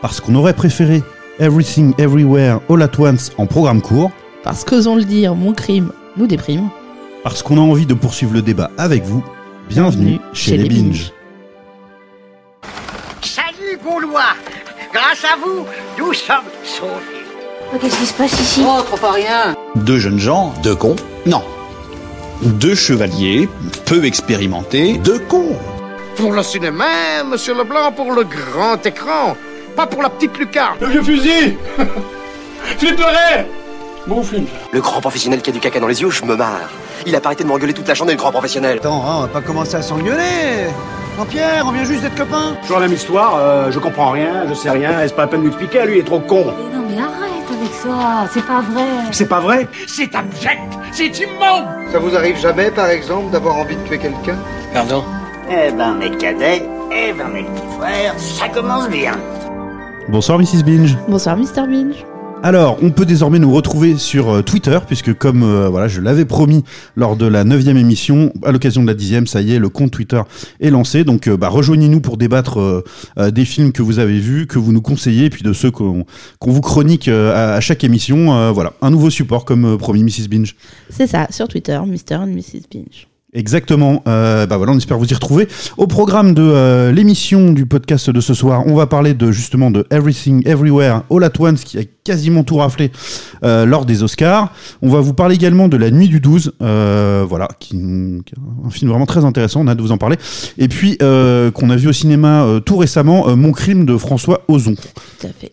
Parce qu'on aurait préféré Everything Everywhere All at Once en programme court. Parce qu'osons le dire, mon crime nous déprime. Parce qu'on a envie de poursuivre le débat avec vous. Bienvenue, chez, les Binges. Salut Gaulois Grâce à vous, nous sommes sauvés. Oh, Qu'est-ce qui se passe ici? Oh, trop pas rien Deux jeunes gens, deux cons Non. Deux chevaliers, peu expérimentés, deux cons. Pour le cinéma, monsieur Leblanc, pour le grand écran, pas pour la petite lucarne. Le vieux fusil Flipperait Bon film. Le grand professionnel qui a du caca dans les yeux, je me marre. Il a pas arrêté de m'engueuler toute la journée, le grand professionnel. Attends, hein, on va pas commencer à s'engueuler Jean-Pierre, on vient juste d'être copains Toujours la même histoire, euh, je comprends rien, je sais rien, est-ce pas la peine de m'expliquer, lui il est trop con. Mais non, mais arrête avec ça, c'est pas vrai. C'est pas vrai C'est abject C'est immonde Ça vous arrive jamais, par exemple, d'avoir envie de tuer quelqu'un? Pardon? Eh ben, mes cadets, eh ben, mes petits frères, ça commence bien. Bonsoir Mrs. Binge. Bonsoir Mr. Binge. Alors, on peut désormais nous retrouver sur euh, Twitter, puisque comme euh, voilà, je l'avais promis lors de la neuvième émission, à l'occasion de la dixième, ça y est, le compte Twitter est lancé. Donc, euh, bah, rejoignez-nous pour débattre euh, euh, des films que vous avez vus, que vous nous conseillez, et puis de ceux qu'on vous chronique euh, à, à chaque émission. Euh, voilà, un nouveau support comme euh, promis, Mrs. Binge. C'est ça, sur Twitter, Mr. and Mrs. Binge. Exactement. Euh, bah voilà, on espère vous y retrouver. Au programme de euh, l'émission du podcast de ce soir, on va parler de justement de Everything Everywhere All at Once qui a quasiment tout raflé euh, lors des Oscars. On va vous parler également de La Nuit du 12, euh, voilà, qui, est un film vraiment très intéressant. On a hâte de vous en parler. Et puis qu'on a vu au cinéma tout récemment, Mon crime de François Ozon. Tout à fait.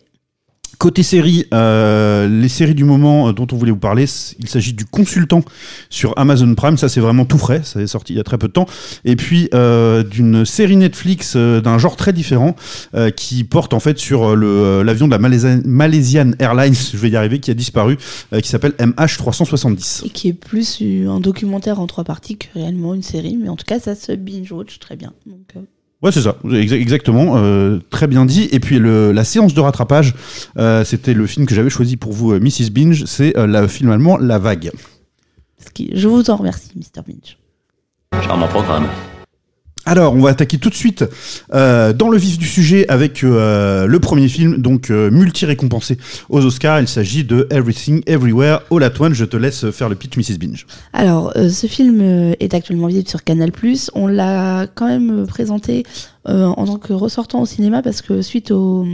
Côté série, euh, les séries du moment euh, dont on voulait vous parler, il s'agit du Consultant sur Amazon Prime. Ça, c'est vraiment tout frais. Ça est sorti il y a très peu de temps. Et puis euh, d'une série Netflix d'un genre très différent qui porte en fait sur l'avion de la Malaysia- Malaysian Airlines, je vais y arriver, qui a disparu, qui s'appelle MH370. Et qui est plus un documentaire en trois parties que réellement une série, mais en tout cas, ça se binge-watch très bien. Ouais, c'est ça, exa- exactement, euh, très bien dit. Et puis le, la séance de rattrapage, euh, c'était le film que j'avais choisi pour vous, euh, Mrs. Binge, c'est euh, la, film allemand La Vague. je vous en remercie, Mr. Binge. Charmant programme. Alors, on va attaquer tout de suite euh, dans le vif du sujet avec euh, le premier film, donc euh, multi-récompensé aux Oscars. Il s'agit de Everything Everywhere All at. Je te laisse faire le pitch, Mrs. Binge. Alors, ce film est actuellement visible sur Canal+. On l'a quand même présenté en tant que ressortant au cinéma parce que suite au-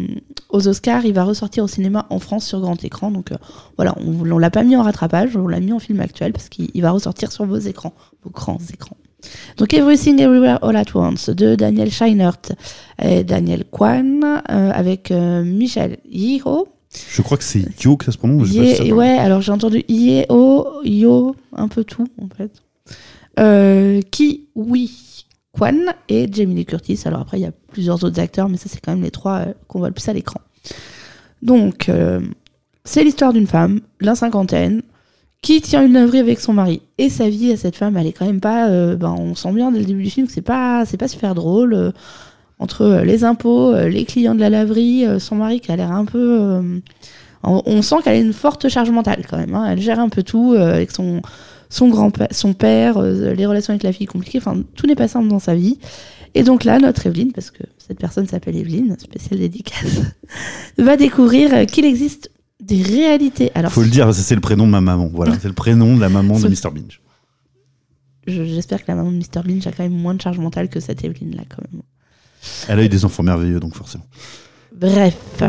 aux Oscars, il va ressortir au cinéma en France sur grand écran. Donc voilà, on, on l'a pas mis en rattrapage, on l'a mis en film actuel parce qu'il il va ressortir sur vos écrans, vos grands écrans. Donc Everything Everywhere All at Once de Daniel Scheinert et Daniel Kwan euh, avec euh, Michel Yeo. Je crois que c'est Yo que ça se prononce. pas si ça ouais, alors j'ai entendu Yeo, Yo, un peu tout en fait. Euh, Ki Oui Kwan et Jamie Lee Curtis. Alors après, il y a plusieurs autres acteurs, mais ça, c'est quand même les trois euh, qu'on voit le plus à l'écran. Donc, c'est l'histoire d'une femme, la cinquantaine, qui tient une laverie avec son mari. Et sa vie à cette femme, elle est quand même pas. euh, ben, on sent bien dès le début du film que c'est pas, c'est pas super drôle. euh, entre euh, les impôts, les clients de la laverie, son mari qui a l'air un peu. on, sent qu'elle a une forte charge mentale quand même. hein. Elle gère un peu tout avec son, son grand-père, son père, les relations avec la fille compliquées. Enfin, tout n'est pas simple dans sa vie. Et donc là, notre Evelyne, parce que cette personne s'appelle Evelyne, spéciale dédicace, va découvrir qu'il existe des réalités. Alors, Faut le dire, c'est le prénom de ma maman. Voilà, c'est le prénom de la maman de Mr. Binge. je- j'espère que la maman de Mr. Binge a quand même moins de charge mentale que cette Evelyne là quand même. Elle a eu des enfants merveilleux, donc forcément. Bref.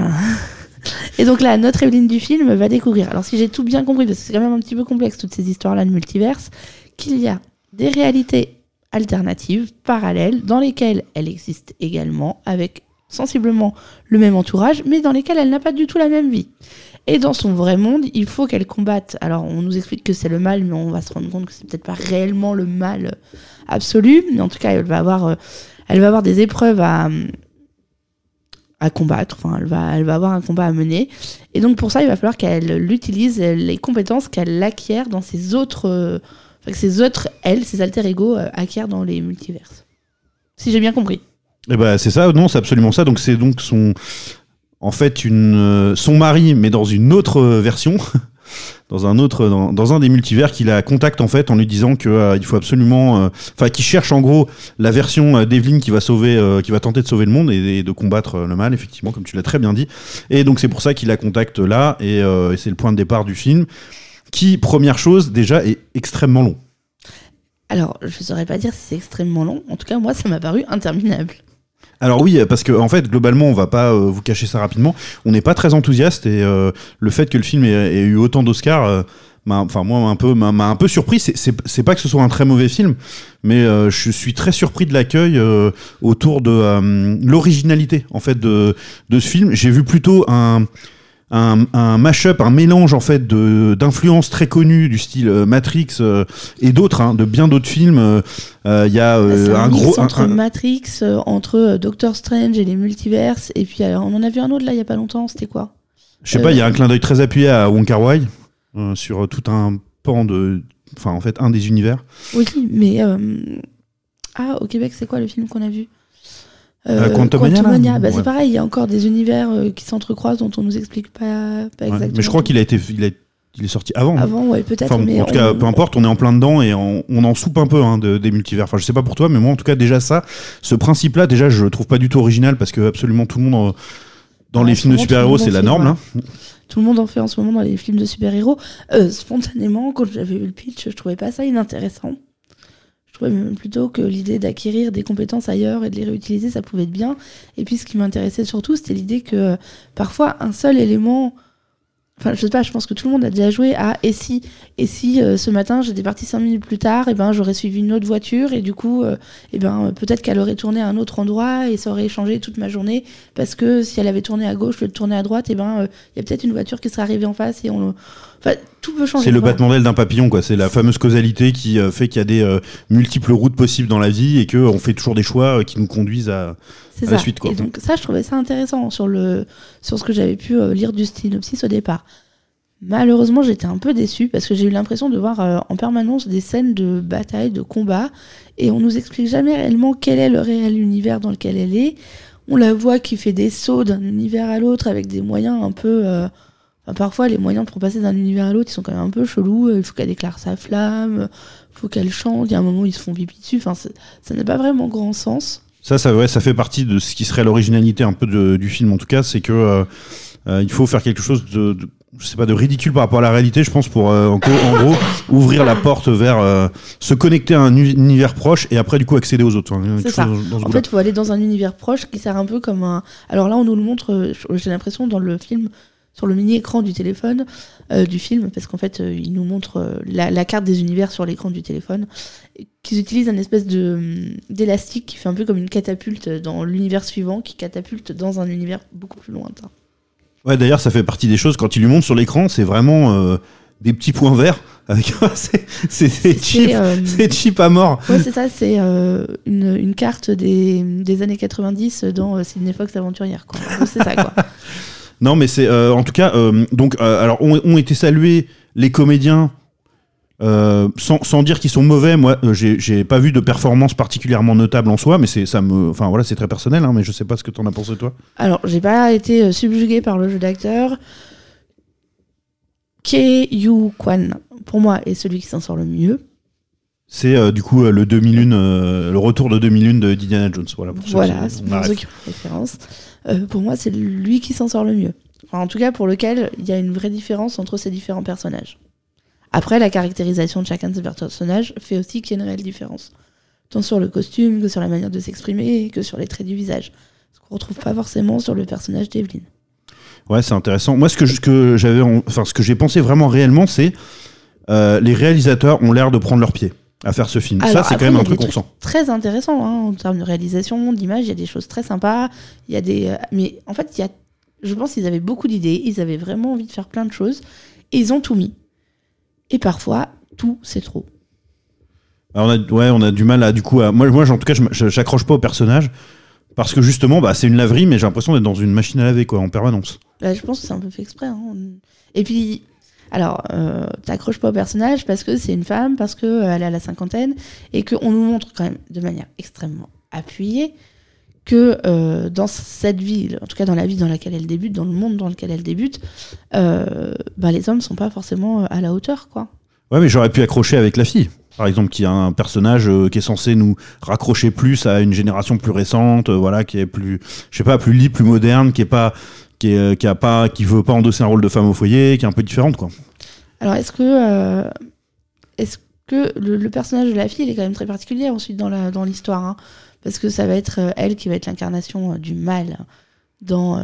Et donc là, notre Evelyne du film va découvrir, alors si j'ai tout bien compris, parce que c'est quand même un petit peu complexe toutes ces histoires-là de multiverse, qu'il y a des réalités alternatives, parallèles, dans lesquelles elle existe également, avec sensiblement le même entourage, mais dans lesquelles elle n'a pas du tout la même vie. Et dans son vrai monde, il faut qu'elle combatte. Alors, on nous explique que c'est le mal, mais on va se rendre compte que c'est peut-être pas réellement le mal absolu. Mais en tout cas, elle va avoir, euh, elle va avoir des épreuves à, à combattre. Enfin, elle va, elle va avoir un combat à mener. Et donc, pour ça, il va falloir qu'elle utilise les compétences qu'elle acquiert dans ses autres, euh, enfin, que ses autres, elle, ses alter ego euh, acquièrent dans les multiverses. Si j'ai bien compris. Eh ben, c'est ça, non, c'est absolument ça. Donc, c'est donc son. En fait, euh, son mari, mais dans une autre version. dans un autre, dans, un des multivers, qui la contacte en fait en lui disant que euh, il faut absolument, euh, enfin, qui cherche en gros la version euh, d'Evelyn qui va sauver, qui va tenter de sauver le monde et, de combattre le mal, effectivement, comme tu l'as très bien dit. Et donc c'est pour ça qu'il la contacte là, et, c'est le point de départ du film, qui première chose déjà est extrêmement long. Alors, je saurais pas dire si c'est extrêmement long. En tout cas, moi, ça m'a paru interminable. Alors oui, parce que en fait, globalement, on va pas euh, vous cacher ça rapidement. On n'est pas très enthousiaste et euh, le fait que le film ait, eu autant d'Oscars, euh, m'a- enfin moi, un peu, m'a un peu surpris. C'est- pas que ce soit un très mauvais film, mais euh, je suis très surpris de l'accueil euh, autour de euh, l'originalité en fait de ce film. J'ai vu plutôt un un, un mash-up, un mélange en fait d'influences très connues du style euh, Matrix euh, et d'autres, hein, de bien d'autres films. Euh, euh, Il y a euh, un, un mix gros, entre un- Matrix, entre Doctor Strange et les multiverses. Et puis, alors, on en a vu un autre là, il y a pas longtemps. C'était quoi? Je sais pas, il y a un clin d'œil très appuyé à Wong Kar Wai sur tout un pan de, enfin en fait un des univers. Oui, mais. Ah, au Québec, c'est quoi le film qu'on a vu? Euh, Quantumania, là Bah, Ouais. C'est pareil, il y a encore des univers euh, qui s'entrecroisent dont on nous explique pas, pas Ouais. exactement. Mais je crois qu'il a été, il, a- il est sorti avant. Avant, ouais, peut-être. Enfin, en tout cas, on- peu importe, on est en plein dedans et on, on en soupe un peu hein, de- des multivers. Enfin, je sais pas pour toi, mais moi, en tout cas, déjà ça, ce principe-là, déjà, je le trouve pas du tout original parce que absolument tout le monde, euh, dans Ouais, les films de super-héros, c'est la norme. Là. Tout le monde en fait en ce moment dans les films de super-héros. Euh, spontanément, quand j'avais vu le pitch, je trouvais pas ça inintéressant. Plutôt que l'idée d'acquérir des compétences ailleurs et de les réutiliser, ça pouvait être bien. Et puis ce qui m'intéressait surtout, c'était l'idée que euh, parfois un seul élément. Enfin, je sais pas, je pense que tout le monde a déjà joué à et si, et si euh, ce matin j'étais parti cinq minutes plus tard, et ben j'aurais suivi une autre voiture et du coup, euh, et ben euh, peut-être qu'elle aurait tourné à un autre endroit et ça aurait changé toute ma journée parce que si elle avait tourné à gauche, de tourner à droite, et ben euh, il y a peut-être une voiture qui serait arrivée en face et on. Enfin, tout peut changer. C'est le battement d'aile d'un papillon, quoi. C'est la fameuse causalité qui fait qu'il y a des multiples routes possibles dans la vie et que on fait toujours des choix qui nous conduisent à, C'est la ça. suite, quoi. Et donc ça, je trouvais ça intéressant sur le sur ce que j'avais pu euh, lire du synopsis au départ. Malheureusement, j'étais un peu déçue parce que j'ai eu l'impression de voir euh, en permanence des scènes de bataille, de combat, et on nous explique jamais réellement quel est le réel univers dans lequel elle est. On la voit qui fait des sauts d'un univers à l'autre avec des moyens un peu. euh, enfin, parfois, les moyens pour passer d'un univers à l'autre, ils sont quand même un peu chelous. Il faut qu'elle déclare sa flamme, il faut qu'elle chante. Il y a un moment où ils se font pipi dessus. Enfin, ça n'a pas vraiment grand sens. Ça, ça, ouais, ça fait partie de ce qui serait l'originalité un peu de- du film, en tout cas, c'est que euh, euh, il faut faire quelque chose de, de- je sais pas, de ridicule par rapport à la réalité, je pense, pour euh, en, gros, en gros ouvrir la porte vers euh, se connecter à un uni- univers proche et après du coup accéder aux autres. hein, C'est ça. chose dans ce En fait, il faut aller dans un univers proche qui sert un peu comme un. Alors là, on nous le montre, j'ai l'impression, dans le film, sur le mini-écran du téléphone, euh, du film, parce qu'en fait, euh, il nous montre euh, la, la carte des univers sur l'écran du téléphone, qu'ils utilisent un espèce de hum, d'élastique qui fait un peu comme une catapulte dans l'univers suivant, qui catapulte dans un univers beaucoup plus lointain. Ouais, d'ailleurs, ça fait partie des choses quand il lui montre sur l'écran, c'est vraiment euh, des petits points verts avec c'est cheap, euh, cheap à mort. ouais, c'est ça, c'est euh, une, une carte des, des années 90 dans euh, Sydney Fox Aventurière. C'est ça, quoi. Non, mais c'est euh, en tout cas euh, donc euh, alors ont, ont été salués les comédiens. sans, sans dire qu'ils sont mauvais, moi j'ai pas vu de performance particulièrement notable en soi, mais c'est ça me, enfin voilà c'est très personnel, hein, mais je sais pas ce que t'en as pensé toi. Alors, j'ai pas été subjuguée par le jeu d'acteur. Ke Yu Kwan, pour moi, est celui qui s'en sort le mieux. C'est euh, du coup euh, le 2001, euh, le retour de 2001 de Indiana Jones, voilà. Pour ceux Voilà, qui- c'est on pour arrête. ceux qui ont la référence. Euh, pour moi, c'est lui qui s'en sort le mieux. En tout cas, pour lequel il y a une vraie différence entre ces différents personnages. Après, la caractérisation de chacun de ces personnages fait aussi qu'il y a une réelle différence. Tant sur le costume que sur la manière de s'exprimer que sur les traits du visage. Ce qu'on retrouve pas forcément sur le personnage d'Evelyn. Ouais, c'est intéressant. Moi, ce que, j'avais, en- enfin, ce que j'ai pensé vraiment réellement, c'est euh, les réalisateurs ont l'air de prendre leur pied à faire ce film. ça, c'est quand même un truc qu'on. Très intéressant hein, en termes de réalisation, d'image, il y a des choses très sympas. Il y a des, euh, mais en fait, il y a, je pense qu'ils avaient beaucoup d'idées, ils avaient vraiment envie de faire plein de choses et ils ont tout mis. Et parfois, tout c'est trop. Alors, on a, ouais, on a du mal à, du coup, à, moi, moi, en tout cas, je j'accroche pas au personnage parce que justement, bah, c'est une laverie, mais j'ai l'impression d'être dans une machine à laver, quoi, en permanence. Là, je pense que c'est un peu fait exprès. hein. Et puis, alors, euh, t'accroches pas au personnage parce que c'est une femme, parce qu'elle est à la cinquantaine, et qu'on nous montre quand même de manière extrêmement appuyée que euh, dans cette vie, en tout cas dans la vie dans laquelle elle débute, dans le monde dans lequel elle débute, euh, bah, les hommes sont pas forcément à la hauteur, quoi. Ouais, mais j'aurais pu accrocher avec la fille. Par exemple, qui a un personnage euh, qui est censé nous raccrocher plus à une génération plus récente, euh, voilà, qui est plus, je sais pas, plus libre, plus moderne, qui est pas, qui est, euh, a pas, qui veut pas endosser un rôle de femme au foyer, qui est un peu différente, quoi. Alors, est-ce que, euh, est-ce que le, personnage de la fille, il est quand même très particulier ensuite dans la dans l'histoire, hein, parce que ça va être euh, elle qui va être l'incarnation du mal dans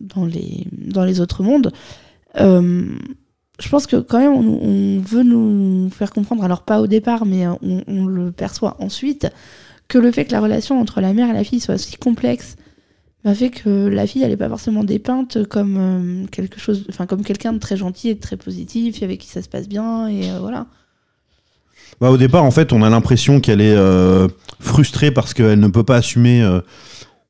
dans les dans les autres mondes. Je pense que quand même on, veut nous faire comprendre, alors pas au départ, mais on, on le perçoit ensuite, que le fait que la relation entre la mère et la fille soit si complexe m'a fait que la fille elle est pas forcément dépeinte comme euh, quelque chose enfin comme quelqu'un de très gentil et de très positif et avec qui ça se passe bien et euh, voilà Bah, au départ, en fait, on a l'impression qu'elle est euh, frustrée parce qu'elle ne peut pas assumer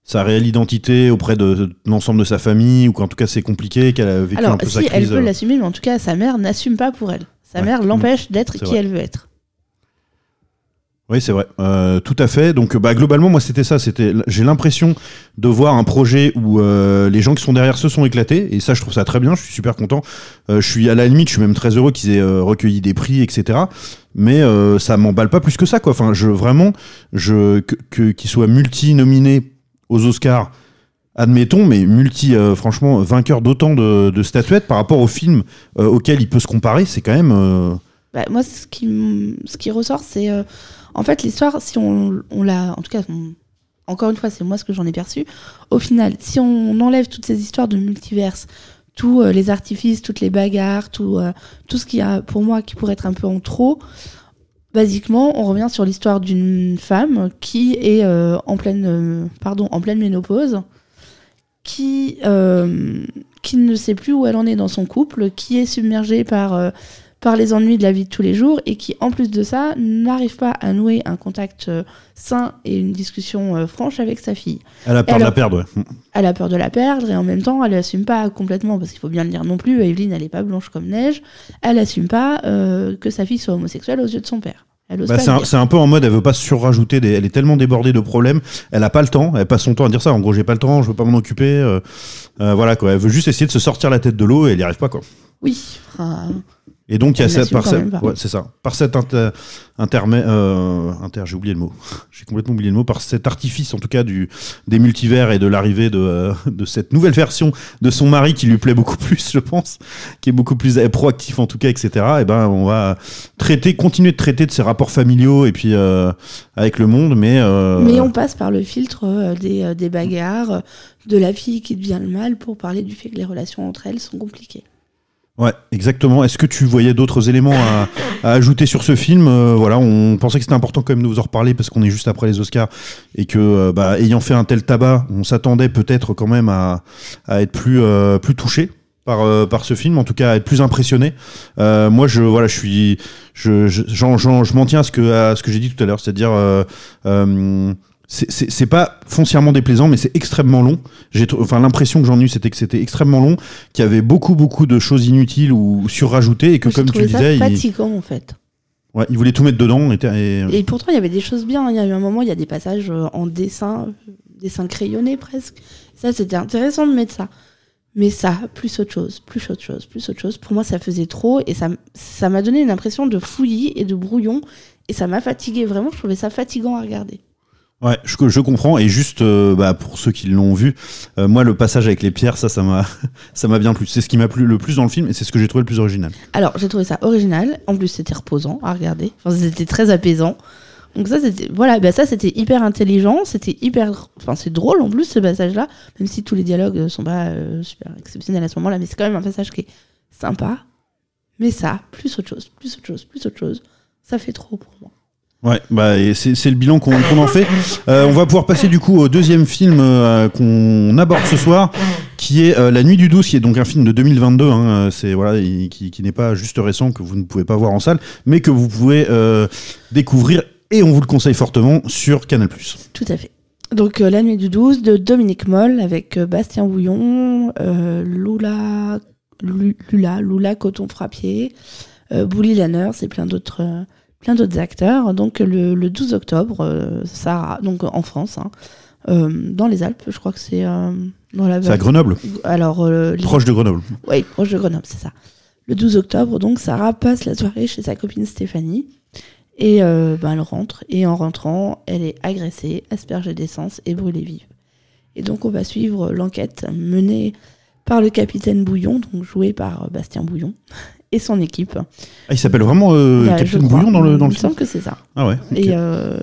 sa réelle identité auprès de, l'ensemble de sa famille, ou qu'en tout cas c'est compliqué, qu'elle a vécu alors un peu sa si elle crise. peut l'assumer mais en tout cas sa mère n'assume pas pour elle sa Ouais. mère l'empêche d'être qui vrai. elle veut être Oui, c'est vrai. Euh, tout à fait. Donc, bah, globalement, moi, c'était ça. C'était, j'ai l'impression de voir un projet où euh, les gens qui sont derrière se sont éclatés. Et ça, je trouve ça très bien. Je suis super content. Euh, je suis à la limite, je suis même très heureux qu'ils aient recueilli des prix, etc. Mais ça m'emballe pas plus que ça, quoi. Enfin, je vraiment, je que, qu'ils soient multi-nominés aux Oscars. Admettons, mais multi, franchement, vainqueur d'autant de, statuettes par rapport au film auquel il peut se comparer, c'est quand même. Bah, moi, ce qui, ressort, c'est euh, en fait l'histoire, si on, l'a. En tout cas, encore une fois, c'est moi ce que j'en ai perçu. Au final, si on enlève toutes ces histoires de multiverse, tous euh, les artifices, toutes les bagarres, tout, euh, tout ce qui a pour moi qui pourrait être un peu en trop, basiquement, on revient sur l'histoire d'une femme qui est en, pleine, pardon, en pleine ménopause, qui, qui ne sait plus où elle en est dans son couple, qui est submergée par. Euh, par les ennuis de la vie de tous les jours et qui, en plus de ça, n'arrive pas à nouer un contact euh, sain et une discussion euh, franche avec sa fille. elle a peur Elle de a- la perdre. Ouais. Elle a peur de la perdre et en même temps, elle assume pas complètement, parce qu'il faut bien le dire non plus, Evelyne, elle est pas blanche comme neige, elle assume pas euh, que sa fille soit homosexuelle aux yeux de son père. Bah, c'est un, peu en mode, elle veut pas se surrajouter, des, elle est tellement débordée de problèmes, elle a pas le temps, elle passe son temps à dire ça. En gros, j'ai pas le temps, je veux pas m'en occuper. euh, euh, voilà quoi, elle veut juste essayer de se sortir la tête de l'eau et elle y arrive pas quoi. Oui. enfin, Et donc il y a Elle cette par cette, ouais, c'est ça, par cet inter, euh, inter, j'ai oublié le mot, j'ai complètement oublié le mot, par cet artifice en tout cas du des multivers et de l'arrivée de euh, de cette nouvelle version de son mari qui lui plaît beaucoup plus, je pense, qui est beaucoup plus proactif en tout cas, etc. Et ben on va traiter, continuer de traiter de ses rapports familiaux et puis euh, avec le monde, mais Mais on passe par le filtre des, des bagarres, de la fille qui devient le mal pour parler du fait que les relations entre elles sont compliquées. Ouais, exactement. Est-ce que tu voyais d'autres éléments à, à ajouter sur ce film Euh, Voilà, on pensait que c'était important quand même de vous en reparler parce qu'on est juste après les Oscars et que, euh, bah, ayant fait un tel tabac, on s'attendait peut-être quand même à, à être plus euh, plus touché par euh, par ce film, en tout cas à être plus impressionné. Euh, moi, je voilà, je suis, je je, je m'en tiens à ce que à ce que j'ai dit tout à l'heure, c'est-à-dire. Euh, euh, c'est- pas foncièrement déplaisant, mais c'est extrêmement long. J'ai, enfin, l'impression que j'en ai eu, c'était que c'était extrêmement long, qu'il y avait beaucoup, beaucoup de choses inutiles ou surrajoutées, et que Moi, comme tu ça disais, il, fatigant en fait. ouais, il voulait tout mettre dedans. Et, et- Et pourtant, il y avait des choses bien. Il y a eu un moment, il y a des passages euh, en dessin, euh, dessin crayonné presque. Ça, c'était intéressant de mettre ça. Mais ça, plus autre chose, plus autre chose, plus autre chose. Pour moi, ça faisait trop et ça, ça m'a donné une impression de fouillis et de brouillon. Et ça m'a fatigué. Vraiment, je trouvais ça fatigant à regarder. Ouais, je, comprends. Et juste, euh, bah, pour ceux qui l'ont vu, euh, moi, le passage avec les pierres, ça, ça m'a, ça m'a bien plu. C'est ce qui m'a plu le plus dans le film, et c'est ce que j'ai trouvé le plus original. Alors, j'ai trouvé ça original. En plus, c'était reposant à regarder. Enfin, c'était très apaisant. Donc ça, c'était voilà, bah ça c'était hyper intelligent, c'était hyper, enfin c'est drôle en plus ce passage-là, même si tous les dialogues euh, sont pas euh, super exceptionnels à ce moment-là, mais c'est quand même un passage qui est sympa. Mais ça, plus autre chose, plus autre chose, plus autre chose, ça fait trop pour moi. Ouais, bah, c'est le bilan qu'on en fait. Euh, on va pouvoir passer du coup au deuxième film euh, qu'on aborde ce soir, qui est euh, La Nuit du 12, qui est donc un film de 2022. Hein, c'est voilà, il- qui, n'est pas juste récent, que vous ne pouvez pas voir en salle, mais que vous pouvez découvrir et on vous le conseille fortement sur Canal+. Tout à fait. Donc La Nuit du 12 de Dominique Moll avec Bastien Houillon, euh, Lula, Lu- Lula, Coton Frappier, Bouli Lanner, c'est plein d'autres plein d'autres acteurs. Donc le, le 12 octobre, euh, ça, donc en France, hein, euh, dans les Alpes. Je crois que c'est euh, dans la C'est à Grenoble, Alors, euh, les- proche de Grenoble. Oui, proche de Grenoble, c'est ça. Le 12 octobre, donc, Sarah passe la soirée chez sa copine Stéphanie. Et euh, ben, elle rentre. Et en rentrant, elle est agressée, aspergée d'essence et brûlée vive. Et donc, on va suivre l'enquête menée par le capitaine Bouillon, donc joué par Bastien Bouillon, et son équipe. Ah, il s'appelle vraiment euh, Bah, Capitaine. Bouillon dans le, dans le Il me film semble que c'est ça. Ah ouais. Et euh,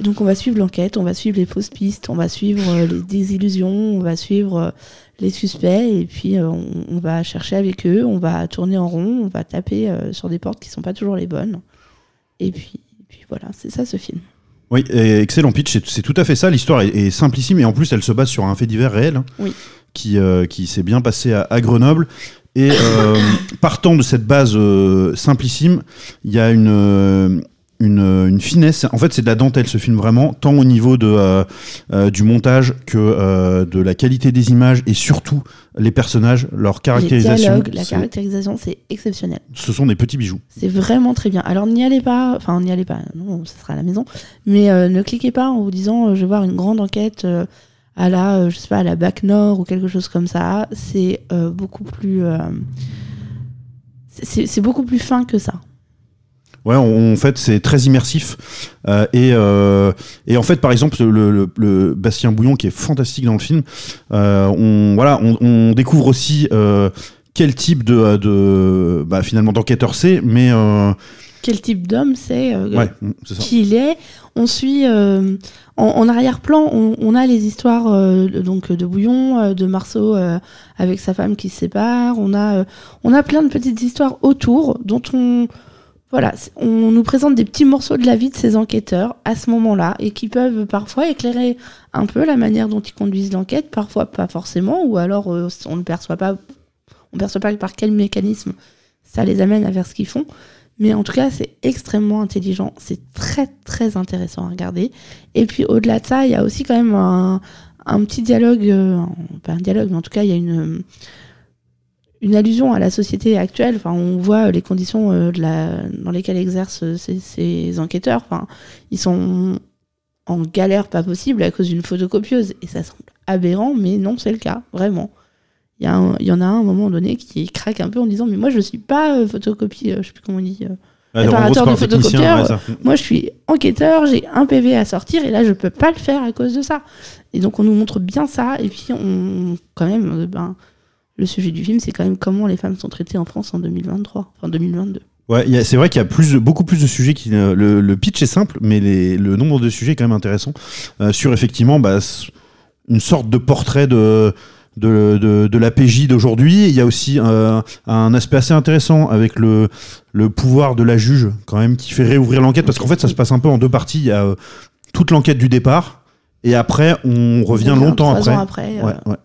donc on va suivre l'enquête, on va suivre les fausses pistes, on va suivre euh, les désillusions, on va suivre euh, les suspects et puis on, on va chercher avec eux, on va tourner en rond, on va taper sur des portes qui sont pas toujours les bonnes. Et puis, et puis voilà, c'est ça ce film. Oui, excellent pitch, c'est- c'est tout à fait ça. L'histoire est, est simplissime et en plus elle se base sur un fait divers réel hein, Oui. qui, euh, qui s'est bien passé à, à Grenoble. Et euh, partant de cette base euh, simplissime, il y a une, euh, une, une finesse. En fait, c'est de la dentelle ce film vraiment, tant au niveau de, euh, du montage que de la qualité des images et surtout les personnages, leur Les caractérisation. dialogues, la caractérisation, c'est exceptionnel. ce sont des petits bijoux. C'est vraiment très bien. Alors n'y allez pas, enfin n'y allez pas, non, ce sera à la maison, mais ne cliquez pas en vous disant je vais voir une grande enquête à la, euh, je sais pas, à la Bac Nord ou quelque chose comme ça. C'est euh, beaucoup plus, euh, c'est beaucoup plus fin que ça. Ouais, en fait, c'est très immersif. Et, et en fait, par exemple, le, Bastien Bouillon, qui est fantastique dans le film, on, voilà, on, découvre aussi quel type de, de bah, finalement d'enquêteur c'est, mais Quel type d'homme c'est, euh, ouais, ça. qui il est. On suit euh, en, en arrière-plan, on, on a les histoires euh, de- donc de Bouillon, euh, de Marceau avec sa femme qui se sépare. On a on a plein de petites histoires autour dont on voilà, on nous présente des petits morceaux de la vie de ces enquêteurs à ce moment-là et qui peuvent parfois éclairer un peu la manière dont ils conduisent l'enquête, parfois pas forcément, ou alors on ne perçoit pas, on perçoit pas par quel mécanisme ça les amène à faire ce qu'ils font. Mais en tout cas, c'est extrêmement intelligent, c'est très très intéressant à regarder. Et puis au-delà de ça, il y a aussi quand même un, petit dialogue, euh, pas un dialogue, mais en tout cas, il y a une, allusion à la société actuelle. Enfin, on voit les conditions euh, dans lesquelles exercent ces, ces enquêteurs. Enfin, ils sont en galère pas possible à cause d'une photocopieuse. Et ça semble aberrant, mais non, c'est le cas, vraiment. Il y, en a un, à un moment donné qui craque un peu en disant Mais moi, je suis pas euh, photocopie, euh, je sais plus comment on dit. euh, gros, réparateur de photocopieur, ouais, moi, je suis enquêteur, j'ai un PV à sortir et là, je peux pas le faire à cause de ça. Et donc, on nous montre bien ça. Et puis, on, quand même, ben, le sujet du film, c'est quand même comment les femmes sont traitées en France en 2023, enfin 2022. Ouais, c'est vrai qu'il y a plus, beaucoup plus de sujets qui. euh, le, le pitch est simple, mais les- le nombre de sujets est quand même intéressant. Euh, sur effectivement, bah, une sorte de portrait de. De, de, de la PJ d'aujourd'hui. Il y a aussi euh, un aspect assez intéressant avec le, le pouvoir de la juge, quand même, qui fait réouvrir l'enquête, parce qu'en fait, ça se passe un peu en deux parties. Il y a euh, toute l'enquête du départ, et après, on revient On longtemps après. ans après. Ouais, ouais.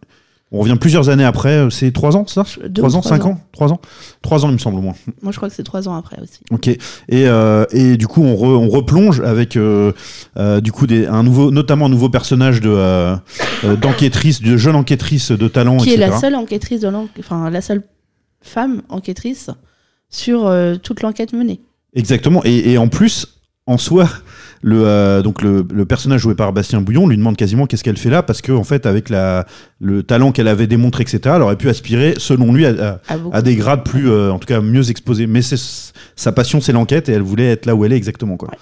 On revient plusieurs années après. euh, C'est trois ans, ça Trois ans, trois cinq ans. ans Trois ans Trois ans, il me semble, au moins. Moi, je crois que c'est trois ans après aussi. Ok. Et, euh, et du coup, on, re- on replonge avec euh, euh, du coup des, un nouveau, notamment un nouveau personnage de d'enquêtrice, de jeune enquêtrice de talent, Qui est la seule enquêtrice de enfin, la seule femme enquêtrice sur toute l'enquête menée. Exactement. Et, et en plus, en soi, le euh, donc le, le personnage joué par Bastien Bouillon lui demande quasiment qu'est-ce qu'elle fait là parce que en fait, avec la le talent qu'elle avait démontré, etc., elle aurait pu aspirer, selon lui, à, des grades plus, euh, en tout cas, mieux exposés. Mais sa passion, c'est l'enquête et elle voulait être là où elle est exactement quoi. Ouais.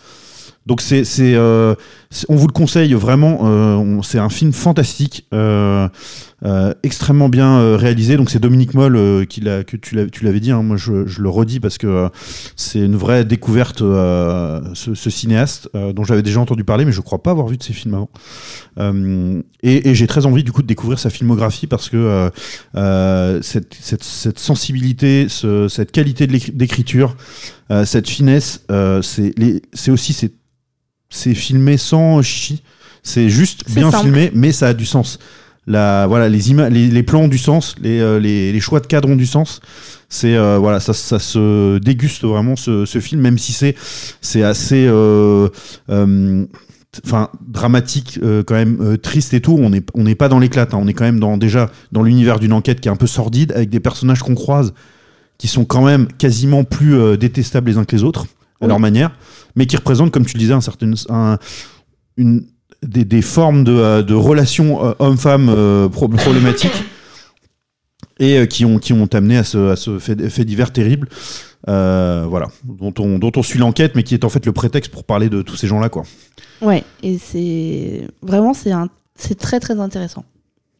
Donc c'est, euh, c'est- on vous le conseille vraiment. euh, c'est un film fantastique, euh, euh, extrêmement bien réalisé. Donc c'est Dominique Moll qui l'a, que tu, l'avais dit. hein, moi je, le redis parce que c'est une vraie découverte. ce, cinéaste dont j'avais déjà entendu parler, mais je crois pas avoir vu de ses films avant. Et j'ai très envie du coup de découvrir sa filmographie parce que cette, sensibilité, ce- cette qualité d'écriture, cette finesse, c'est aussi c'est c'est filmé sans chichi. C'est juste bien simple. filmé, mais ça a du sens. La, voilà, les, les, les plans ont du sens, les, euh, les, les choix de cadre ont du sens. C'est euh, voilà, ça, ça se déguste vraiment ce, ce film, même si c'est c'est assez euh, enfin dramatique euh, quand même euh, triste et tout on n'est on n'est pas dans l'éclat hein. on est quand même dans déjà dans l'univers d'une enquête qui est un peu sordide avec des personnages qu'on croise qui sont quand même quasiment plus euh, détestables les uns que les autres à Oui. leur manière mais qui représentent comme tu le disais un certain un- une des, des formes de, euh, de relations euh, homme-femme euh, pro- problématiques et qui ont, qui ont amené à ce, à ce fait, fait divers terrible. Euh, voilà, dont on, dont on suit l'enquête, mais qui est en fait le prétexte pour parler de tous ces gens-là, quoi. Ouais, et c'est vraiment c'est un c'est très très intéressant.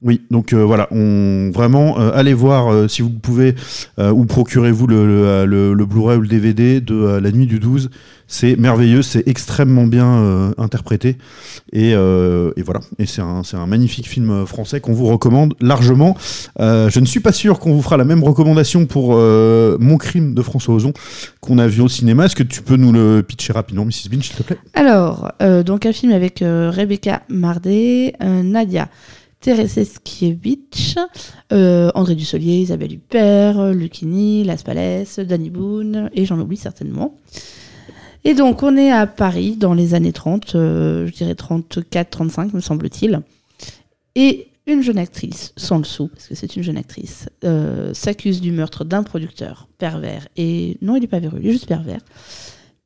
Oui, donc euh, voilà, vraiment euh, allez voir euh, si vous pouvez ou procurez-vous le, Blu-ray ou le DVD de La Nuit du 12. C'est merveilleux, c'est extrêmement bien interprété et, voilà. Et c'est un, magnifique film français qu'on vous recommande largement. Je ne suis pas sûr qu'on vous fera la même recommandation pour Mon crime de François Ozon qu'on a vu au cinéma. Est-ce que tu peux nous le pitcher rapidement, Mrs. Bean, s'il te plaît? Alors, donc un film avec Rebecca Mardet, Nadia Tereseskiewicz, euh, André Dussolier, Isabelle Huppert, Lucchini, Las Palais, Danny Boone, et j'en oublie certainement. Et donc, on est à Paris dans les années 30, euh, je dirais 34-35, me semble-t-il. Et une jeune actrice, sans le sou, parce que c'est une jeune actrice, euh, s'accuse du meurtre d'un producteur pervers. Et non, il n'est pas véreux, il est juste pervers.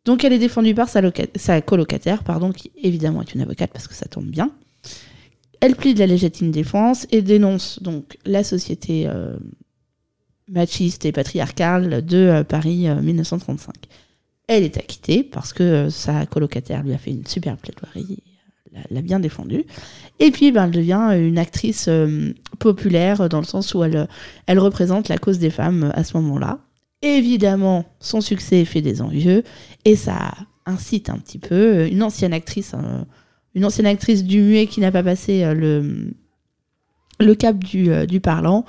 Donc elle est défendue par sa, sa colocataire, pardon, qui évidemment est une avocate parce que ça tombe bien. Elle plie de la légitime défense et dénonce donc la société euh, machiste et patriarcale de euh, Paris euh, 1935. Elle est acquittée parce que euh, sa colocataire lui a fait une super plaidoirie, euh, l'a- bien défendue. Et puis ben, elle devient une actrice euh, populaire dans le sens où elle, représente la cause des femmes euh, à ce moment-là. Évidemment, son succès fait des envieux et ça incite un petit peu euh, une ancienne actrice, euh, une ancienne actrice du muet qui n'a pas passé euh, le, le cap du, euh, du parlant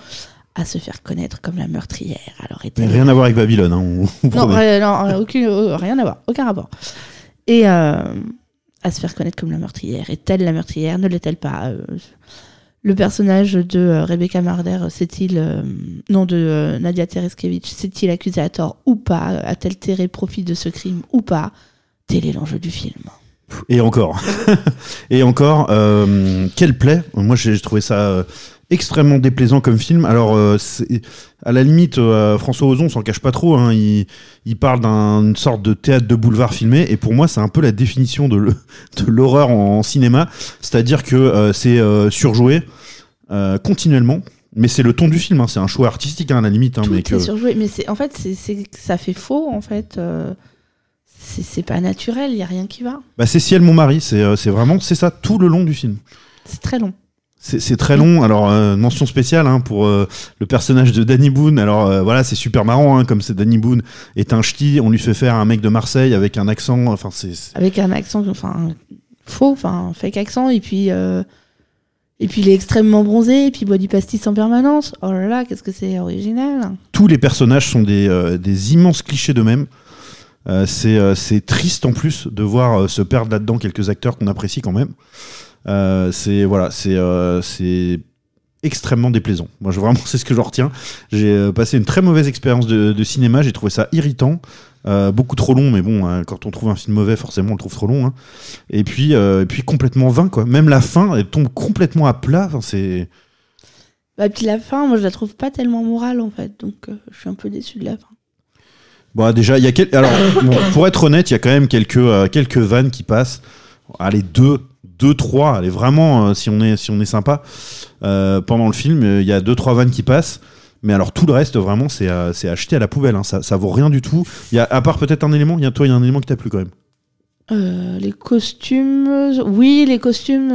à se faire connaître comme la meurtrière. Alors est-elle- Rien à voir avec Babylone, hein, on non, euh, non, aucune- euh, rien à voir, aucun rapport. Et euh, à se faire connaître comme la meurtrière. Est-elle la meurtrière Ne l'est-elle pas Le personnage de Rebecca Marder, s'est-il, euh, non, de Nadia Tereskevich, s'est-il accusé à tort ou pas A-t-elle tiré profit de ce crime ou pas? Tel est l'enjeu du film. Et encore. et encore, euh, quelle plaie. Moi, j'ai trouvé ça euh, extrêmement déplaisant comme film. Alors, euh, à la limite, euh, François Ozon s'en cache pas trop. hein. Il, il parle d'une sorte de théâtre de boulevard filmé. Et pour moi, c'est un peu la définition de l'horreur en, cinéma. C'est-à-dire que euh, c'est surjoué continuellement. Mais c'est le ton du film. hein. C'est un choix artistique, hein, à la limite. Tout mais est que... surjoué, mais en fait, ça fait faux, en fait. C'est pas naturel, il y a rien qui va. bah, c'est Ciel, mon mari. C'est euh, c'est vraiment c'est ça tout le long du film. C'est très long. C'est très long. Alors, euh, mention spéciale hein, pour euh, le personnage de Danny Boone. Alors, euh, voilà, c'est super marrant, hein, comme c'est Danny Boone est un ch'ti, on lui fait faire un mec de Marseille avec un accent. Enfin, c'est. avec un accent enfin faux enfin fake accent et puis et puis il est extrêmement bronzé et puis il boit du pastis en permanence oh là là qu'est-ce que c'est original Tous les personnages sont des, des immenses clichés d'eux-mêmes. Euh, c'est euh, c'est triste en plus de voir euh, se perdre là-dedans quelques acteurs qu'on apprécie quand même. C'est voilà, c'est extrêmement déplaisant. Moi, je, vraiment, c'est ce que je retiens. J'ai passé une très mauvaise expérience de, cinéma. J'ai trouvé ça irritant, beaucoup trop long. Mais bon, hein, quand on trouve un film mauvais, forcément, on le trouve trop long. hein. Et puis, et puis complètement vain, quoi. Même la fin, elle tombe complètement à plat. Enfin, c'est bah puis la fin moi je la trouve pas tellement morale en fait donc je suis un peu déçu de la fin Bon, déjà, il y a. Alors, pour être honnête, il y a quand même quelques, euh, quelques vannes qui passent. Allez, deux, deux, trois. Allez, vraiment, euh, si, on est, si on est sympa. Euh, pendant le film, il y a deux, trois vannes qui passent. Mais alors, tout le reste, vraiment, c'est c'est acheté à la poubelle. hein. Ça, ça vaut rien du tout. Y a, à part peut-être un élément, il y a, toi, il y a un élément qui t'a plu quand même. Les costumes oui les costumes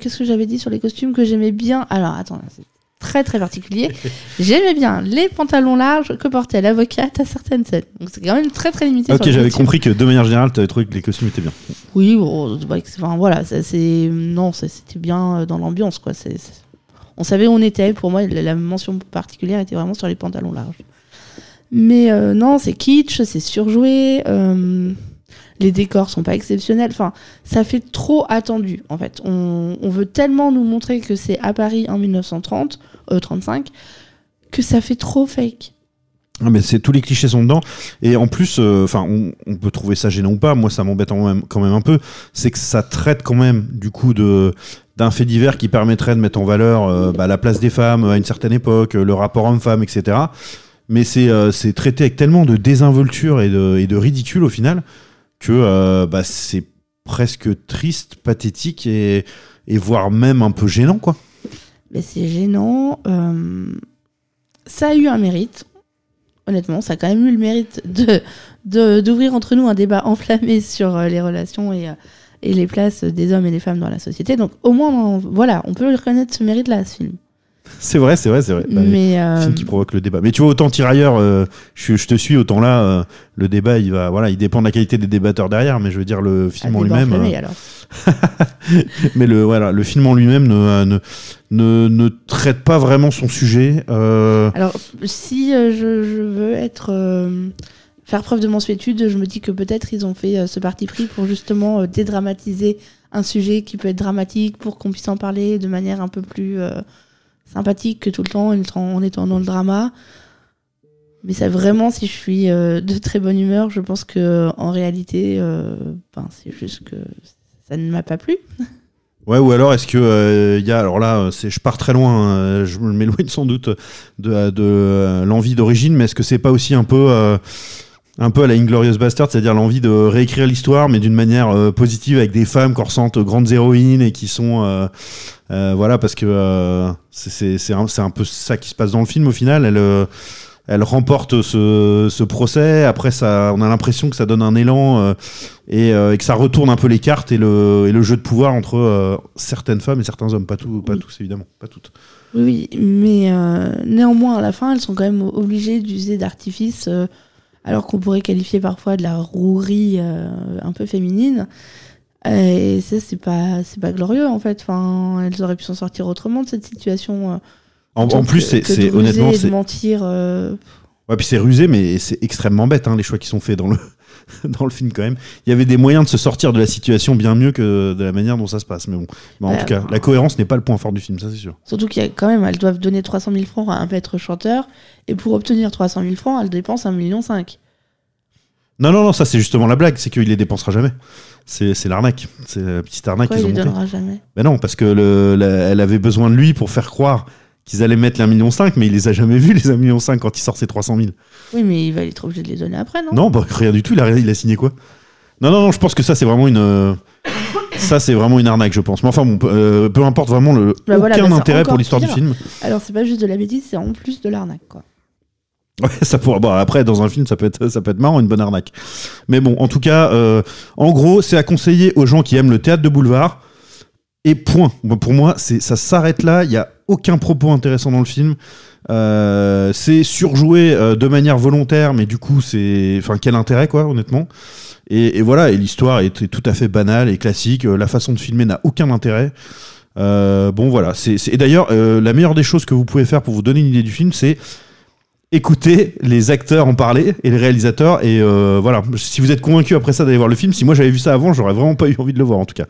qu'est-ce que j'avais dit sur les costumes que j'aimais bien? Alors attends c'est très très particulier j'aimais bien les pantalons larges que portait l'avocate à certaines scènes donc c'est quand même très très limité Ok, j'avais compris que de manière générale, tu avais trouvé que les costumes étaient bien. Oui, bon, enfin, voilà, ça, c'est non, ça, c'était bien euh, dans l'ambiance quoi. C'est, c'est- On savait où on était. Pour moi, la, la mention particulière était vraiment sur les pantalons larges. Mais euh, non, c'est kitsch, c'est surjoué. euh, les décors sont pas exceptionnels. Enfin, ça fait trop attendu en fait. On, on veut tellement nous montrer que c'est à Paris en 1930, euh, 35, que ça fait trop fake. Ah, mais c'est tous les clichés sont dedans et en plus euh, enfin on, on peut trouver ça gênant ou pas moi ça m'embête quand même, quand même un peu c'est que ça traite quand même du coup de d'un fait divers qui permettrait de mettre en valeur euh, bah, la place des femmes à une certaine époque le rapport homme-femme etc mais c'est c'est traité avec tellement de désinvolture et de, et de ridicule au final que euh, bah, c'est presque triste, pathétique et, voire même un peu gênant, quoi. Mais c'est gênant. euh, Ça a eu un mérite. Honnêtement, ça a quand même eu le mérite de d'ouvrir entre nous un débat enflammé sur euh, les relations et, et les places des hommes et des femmes dans la société. Donc au moins, on- voilà, on peut reconnaître ce mérite-là, ce film. C'est vrai, c'est vrai, c'est vrai. Bah, Mais euh, film qui provoque le débat. Mais tu vois, autant tirailleur, euh, je, je te suis, autant là, euh, le débat, il va, voilà, il dépend de la qualité des débatteurs derrière, mais je veux dire, le un film en lui-même. mais le, voilà, le film en lui-même ne, ne, ne, ne traite pas vraiment son sujet. Alors, si je, je veux être faire preuve de mansuétude, je me dis que peut-être ils ont fait ce parti pris pour justement dédramatiser un sujet qui peut être dramatique, pour qu'on puisse en parler de manière un peu plus sympathique que tout le temps en étant, dans le drama. Mais ça vraiment, si je suis euh, de très bonne humeur, je pense que en réalité, euh, ben, c'est juste que ça ne m'a pas plu. Ouais, ou alors est-ce que euh, il y a alors là, euh, c'est je pars très loin, euh, je m'éloigne sans doute de, de euh, l'envie d'origine, mais est-ce que c'est pas aussi un peu euh, un peu à la Inglorious Bastard, c'est-à-dire l'envie de réécrire l'histoire, mais d'une manière euh, positive avec des femmes qu'on ressentent grandes héroïnes et qui sont euh, euh, voilà parce que c'est un, un peu ça qui se passe dans le film au final. Elle elle remporte ce, ce procès. Après, ça, on a l'impression que ça donne un élan et, et que ça retourne un peu les cartes et le, et le jeu de pouvoir entre certaines femmes et certains hommes. Pas, tout, pas tous, évidemment. Pas toutes. Oui, mais néanmoins, à la fin, elles sont quand même obligées d'user d'artifices, alors qu'on pourrait qualifier parfois de la rouerie euh, un peu féminine. Et ça, c'est pas, c'est pas glorieux, en fait. Enfin, elles auraient pu s'en sortir autrement de cette situation. euh, En, plus, c'est honnêtement, c'est mentir. euh, ouais, puis c'est rusé, mais c'est extrêmement bête hein, les choix qui sont faits dans le dans le film quand même. Il y avait des moyens de se sortir de la situation bien mieux que de la manière dont ça se passe. Mais bon, Bah, en tout cas, la cohérence n'est pas le point fort du film, ça c'est sûr. Surtout qu'il y a quand même, elles doivent donner 300 000 francs à un maître chanteur, et pour obtenir 300 000 francs, elles dépensent 1,5 million. Non, non, non, ça c'est justement la blague, c'est qu'il les dépensera jamais. C'est l'arnaque, c'est la petite arnaque qu'ils il ont les montée. donnera jamais? Ben non, parce que le, la- elle avait besoin de lui pour faire croire qu'ils allaient mettre les 1,5 million, mais il les a jamais vus, les 1,5 million quand il sort ses 300 000. Oui, mais il va être obligé de les donner après, non? Non, bah, rien du tout, il a, il a signé quoi? Non, non, non, je pense que ça c'est vraiment une. euh, Ça c'est vraiment une arnaque, je pense. Mais enfin, bon, peu, euh, peu importe vraiment le, Bah voilà, aucun bah c'est intérêt pour l'histoire du pire. film. Alors, c'est pas juste de la bêtise, c'est en plus de l'arnaque, quoi. Ouais, ça pourra. Bon, après, dans un film, ça peut être, ça peut être marrant, une bonne arnaque. Mais bon, en tout cas, euh, en gros, c'est à conseiller aux gens qui aiment le théâtre de boulevard. Et point. Bon, pour moi, c'est, ça s'arrête là. Il y a aucun propos intéressant dans le film. Euh, c'est surjoué euh, de manière volontaire, mais du coup, c'est, enfin, quel intérêt, quoi, honnêtement. Et, voilà. Et l'histoire est, tout à fait banale et classique. Euh, La façon de filmer n'a aucun intérêt. Bon, voilà. C'est, et d'ailleurs, la meilleure des choses que vous pouvez faire pour vous donner une idée du film, c'est écoutez les acteurs en parler et les réalisateurs et voilà si vous êtes convaincu après ça d'aller voir le film si moi j'avais vu ça avant j'aurais vraiment pas eu envie de le voir en tout cas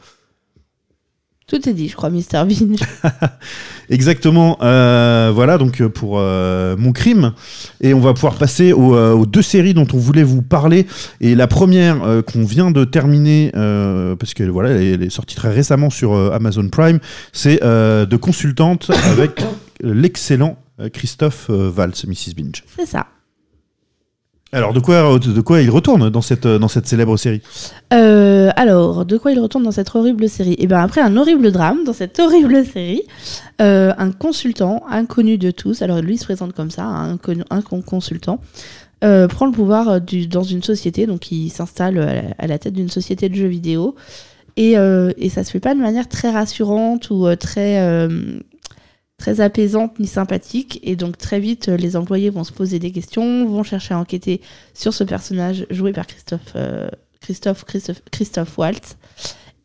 Tout est dit, je crois, Mr. Bean. exactement euh, voilà donc euh, pour euh, mon crime et on va pouvoir passer aux, aux deux séries dont on voulait vous parler et la première euh, qu'on vient de terminer parce que voilà elle est, sortie très récemment sur Amazon Prime c'est de consultante avec l'excellent Christophe Valls Mrs Binge c'est ça. Alors de quoi il retourne dans cette célèbre série Euh, alors, de quoi il retourne dans cette horrible série Eh bien, après un horrible drame, dans cette horrible série, euh, un consultant inconnu de tous, alors lui se présente comme ça, un, consultant, euh, prend le pouvoir dans une société, donc il s'installe à, la- tête d'une société de jeux vidéo, et, et ça se fait pas de manière très rassurante ou très, très apaisante ni sympathique, et donc très vite euh, les employés vont se poser des questions, vont chercher à enquêter sur ce personnage joué par Christophe. euh, Christophe, Christophe, Waltz.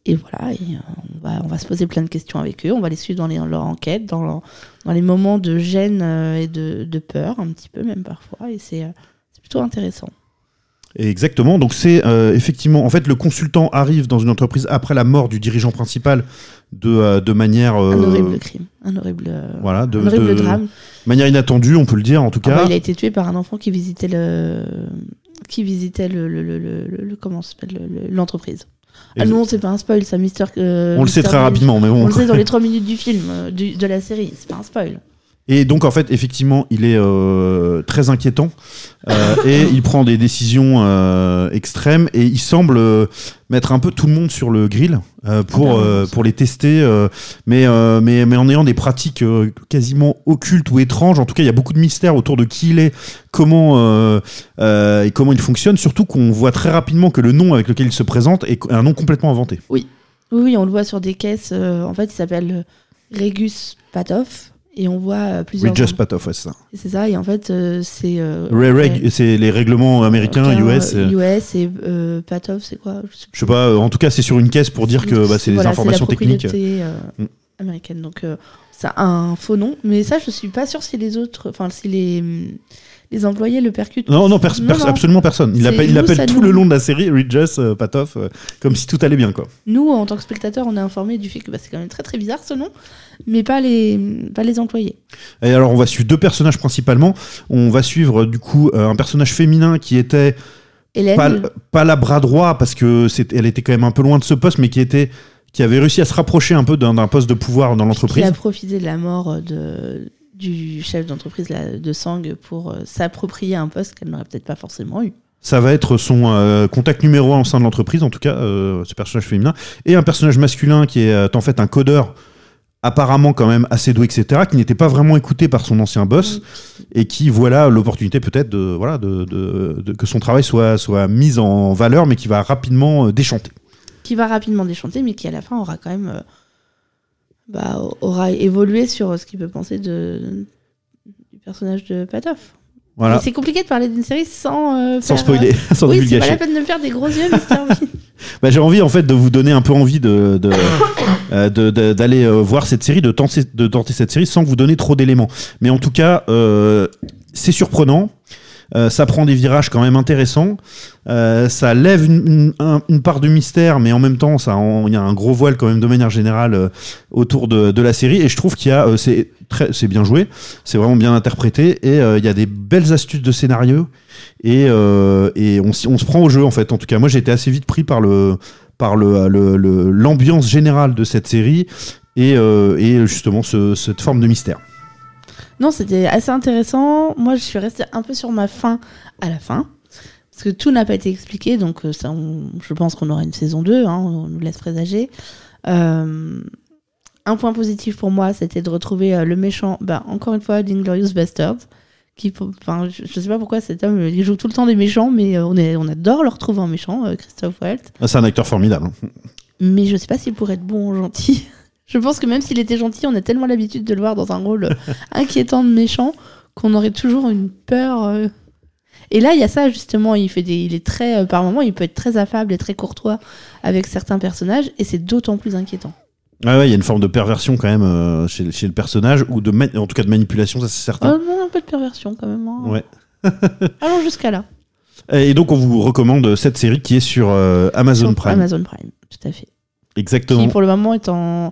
Et voilà, euh, on, va, on va se poser plein de questions avec eux, on va les suivre dans, leur enquête, dans, dans les moments de gêne et de, de peur, un petit peu même parfois, et c'est plutôt intéressant. Exactement. Donc c'est effectivement, en fait, le consultant arrive dans une entreprise après la mort du dirigeant principal de, euh, de manière, euh, Un horrible crime, un horrible, euh, voilà, de, un horrible de drame. manière inattendue, on peut le dire en tout Ah bah, cas. il a été tué par un enfant qui visitait le, qui visitait le, le, le, comment s'appelle, le- le- l'entreprise. Ah non, c'est pas un spoil, ça, Mister. euh, on le sait très rapidement, mais On bon. le sait dans les 3 minutes du film, du- de la série, c'est pas un spoil. Et donc en fait, effectivement, il est euh, très inquiétant euh, et il prend des décisions euh, extrêmes et il semble mettre un peu tout le monde sur le grill euh, pour Ah, euh, pour les tester, euh, mais euh, mais mais en ayant des pratiques euh, quasiment occultes ou étranges. En tout cas, il y a beaucoup de mystères autour de qui il est, comment euh, euh, et comment il fonctionne. Surtout qu'on voit très rapidement que le nom avec lequel il se présente est un nom complètement inventé. Oui, oui, on le voit sur des caisses. euh, en fait, il s'appelle Regus Patoff. Et on voit euh, plusieurs. Regus Patoff, ouais, c'est ça. C'est ça, et en fait, euh, c'est. euh, Reg, c'est les règlements américains, euh, US. euh, US et euh, Patoff, c'est quoi Je sais Je sais pas, en tout cas, c'est sur une caisse pour dire que bah, c'est des Voilà, informations la techniques. Mm. américaine. Donc, ça a un faux nom. Mais ça, je suis pas sûre si les autres. Enfin, si les, les employés le percutent. Non, non, pers- Non, pers- non. absolument personne. Il C'est appelle, il tout nous. le long de la série Regis euh, Patoff euh, comme si tout allait bien, quoi. Nous, en tant que spectateurs, on est informés du fait que bah, c'est quand même très très bizarre ce nom, mais pas les, pas les employés. Et alors, on va suivre deux personnages principalement. On va suivre, du coup, euh, un personnage féminin qui était Hélène, pas, pas la bras droit parce que elle était quand même un peu loin de ce poste, mais qui était qui avait réussi à se rapprocher un peu d'un, poste de pouvoir dans qui l'entreprise. a profité de la mort de, du chef d'entreprise de Sang pour euh, s'approprier un poste qu'elle n'aurait peut-être pas forcément eu. Ça va être son euh, contact numéro un au sein de l'entreprise, en tout cas, euh, ce personnage féminin. Et un personnage masculin qui est euh, en fait un codeur apparemment quand même assez doué, etc., qui n'était pas vraiment écouté par son ancien boss et qui voilà l'opportunité peut-être de voilà de, de- de- que son travail soit soit mis en valeur, mais qui va rapidement déchanter. Qui va rapidement déchanter, mais qui à la fin aura quand même bah, aura évolué sur ce qu'il peut penser de, du personnage de Patoff. Voilà, C'est compliqué de parler d'une série sans euh, sans faire, spoiler, sans euh, Oui, c'est pas la peine de me faire des gros yeux, Mr. Bah, j'ai envie en fait de vous donner un peu envie de euh, d'aller euh, voir cette série, de tenter de tenter cette série sans vous donner trop d'éléments. Mais en tout cas, c'est surprenant. Euh, ça prend des virages quand même intéressants. Euh, ça lève une, une- un- une part de mystère, mais en même temps, ça, il y a un gros voile quand même de manière générale euh, autour de, la série. Et je trouve qu'il y a, c'est très, c'est bien joué, c'est vraiment bien interprété, et il y a des belles astuces de scénario. Et, et on, se prend au jeu en fait. En tout cas, moi, j'ai été assez vite pris par le par le le- le- l'ambiance générale de cette série et, et justement ce- cette forme de mystère. Non, c'était assez intéressant. Moi, je suis restée un peu sur ma fin à la fin. Parce que tout n'a pas été expliqué, donc euh, ça, on- je pense qu'on aura une saison 2, hein, on nous laisse présager. Euh, un point positif pour moi, c'était de retrouver euh, le méchant, bah, encore une fois, d'Inglorious Bastards. Qui, enfin, je, je sais pas pourquoi cet homme, il joue tout le temps des méchants, mais on, est, on adore le retrouver en méchant, Christophe Waltz. Ah, C'est un acteur formidable. Mais je sais pas s'il pourrait être bon ou gentil. je pense que même s'il était gentil, on a tellement l'habitude de le voir dans un rôle euh, inquiétant de méchant qu'on aurait toujours une peur. euh. Et là, il y a ça justement. Il fait des, il est très, euh, par moments, il peut être très affable et très courtois avec certains personnages, et c'est d'autant plus inquiétant. Ah ouais, il y a une forme de perversion quand même euh, chez, chez le personnage ou de en tout cas de manipulation, ça c'est certain. Euh, non, un peu de perversion quand même. hein. Ouais. Allons jusqu'à là. Et donc on vous recommande cette série qui est sur euh, Amazon Sur Prime. Amazon Prime, tout à fait. Exactement. Qui pour le moment est en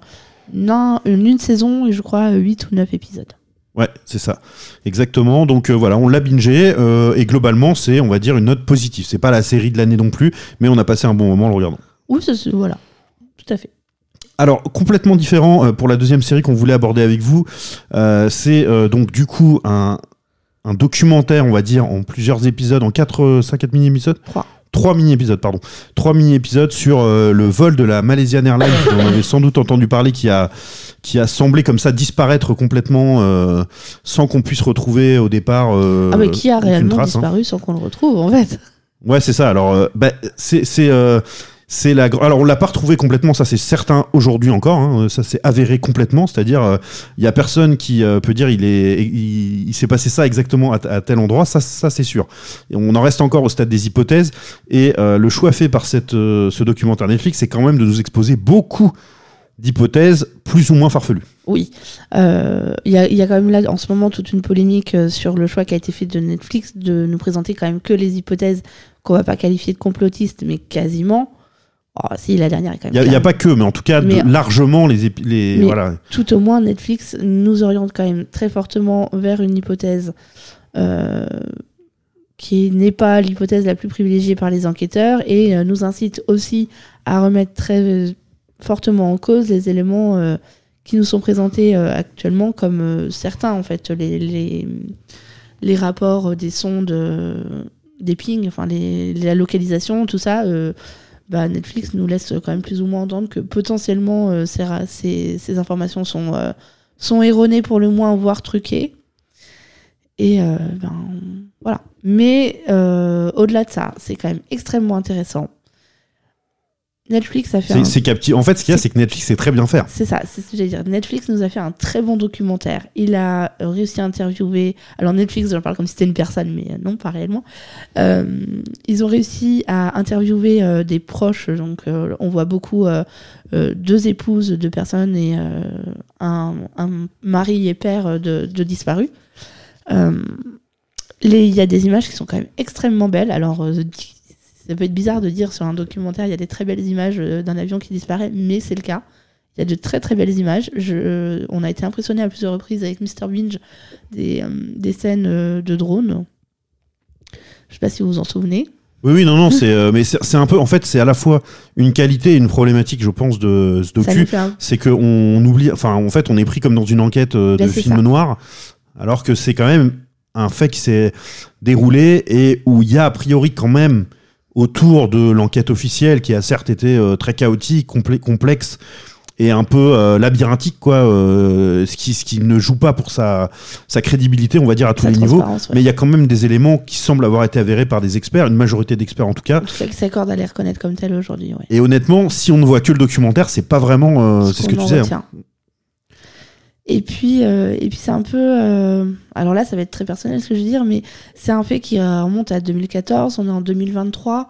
non, une, une saison et je crois 8 ou 9 épisodes. Ouais, c'est ça. Exactement. Donc euh, voilà, on l'a bingé euh, et globalement c'est, on va dire, une note positive. C'est pas la série de l'année non plus, mais on a passé un bon moment en le regardant. Oui, c'est- c'est- voilà, tout à fait. Alors complètement différent euh, pour la deuxième série qu'on voulait aborder avec vous, euh, c'est euh, donc du coup un, un documentaire, on va dire, en plusieurs épisodes, en 4, 5, 4 mini-épisodes? Trois. Trois mini-épisodes, pardon. Trois mini-épisodes sur euh, le vol de la Malaysian Airlines, dont on avait sans doute entendu parler, qui a, qui a semblé comme ça disparaître complètement euh, sans qu'on puisse retrouver au départ. euh, ah, mais qui a réellement trace, hein. disparu sans qu'on le retrouve en fait? Ouais, c'est ça. Alors, bah, c'est c'est euh, la. Alors, on l'a pas retrouvé complètement. Ça, c'est certain aujourd'hui encore. hein, ça, c'est avéré complètement. C'est-à-dire, euh, il y a personne qui euh, peut dire il est, il, s'est passé ça exactement à, tel endroit. Ça, c'est sûr. On en reste encore au stade des hypothèses. Et euh, le choix fait par cette, euh, ce documentaire Netflix, c'est quand même de nous exposer beaucoup d'hypothèses plus ou moins farfelues. Oui. Euh, Il y, a, y a quand même là en ce moment toute une polémique euh, sur le choix qui a été fait de Netflix de nous présenter quand même que les hypothèses qu'on va pas qualifier de complotistes, mais quasiment. Oh, si, la dernière est quand Il même. n'y a, il y a pas que, mais en tout cas, de- largement les, épi- les Mais- voilà. Tout au moins, Netflix nous oriente quand même très fortement vers une hypothèse euh, qui n'est pas l'hypothèse la plus privilégiée par les enquêteurs et euh, nous incite aussi à remettre très euh, fortement en cause les éléments euh, qui nous sont présentés actuellement comme certains, en fait, les, les, les rapports des sondes, des pings, enfin, les, la localisation, tout ça. Bah, Netflix nous laisse quand même plus ou moins entendre que potentiellement euh, ces, ces informations sont, euh, sont erronées pour le moins, voire truquées. Et euh, ben, voilà. Mais euh, au-delà de ça, c'est quand même extrêmement intéressant. Netflix a fait C'est un... c'est capti- En fait, ce qu'il y a, C'est- que Netflix sait très bien faire. C'est ça, c'est ce que j'allais dire. Netflix nous a fait un très bon documentaire. Il a réussi à interviewer. Alors, Netflix, j'en parle comme si c'était une personne, mais euh, non, pas réellement. Euh, ils ont réussi à interviewer euh, des proches. Donc, euh, on voit beaucoup deux épouses de personnes et un, un mari et père de, de disparus. Il y a des images qui sont quand même extrêmement belles. Alors, ça peut être bizarre de dire sur un documentaire, il y a des très belles images euh, d'un avion qui disparaît, mais c'est le cas. Il y a de très très belles images. Je, euh, on a été impressionné à plusieurs reprises avec Mr. Binge des, euh, des scènes de drones. Je sais pas si vous vous en souvenez. Oui, oui, non, non, c'est, euh, mais c'est un peu, en fait, c'est à la fois une qualité et une problématique, je pense, de ce docu. C'est qu'on on oublie, enfin, en fait, on est pris comme dans une enquête euh, de Ben, c'est film ça. noir, alors que c'est quand même un fait qui s'est déroulé et où il y a a priori quand même autour de l'enquête officielle, qui a certes été euh, très chaotique, complé- complexe et un peu euh, labyrinthique, quoi, euh, ce, qui, ce qui ne joue pas pour sa, sa crédibilité, on va dire, à tous les niveaux. ouais. Mais il y a quand même des éléments qui semblent avoir été avérés par des experts, une majorité d'experts en tout cas. Qui s'accordent à les reconnaître comme tels aujourd'hui. Ouais. Et honnêtement, si on ne voit que le documentaire, c'est pas vraiment. euh, c'est ce que tu en disais. hein. Et puis, euh, et puis c'est un peu. euh, alors là, ça va être très personnel ce que je veux dire, mais c'est un fait qui euh, remonte à 2014. On est en 2023.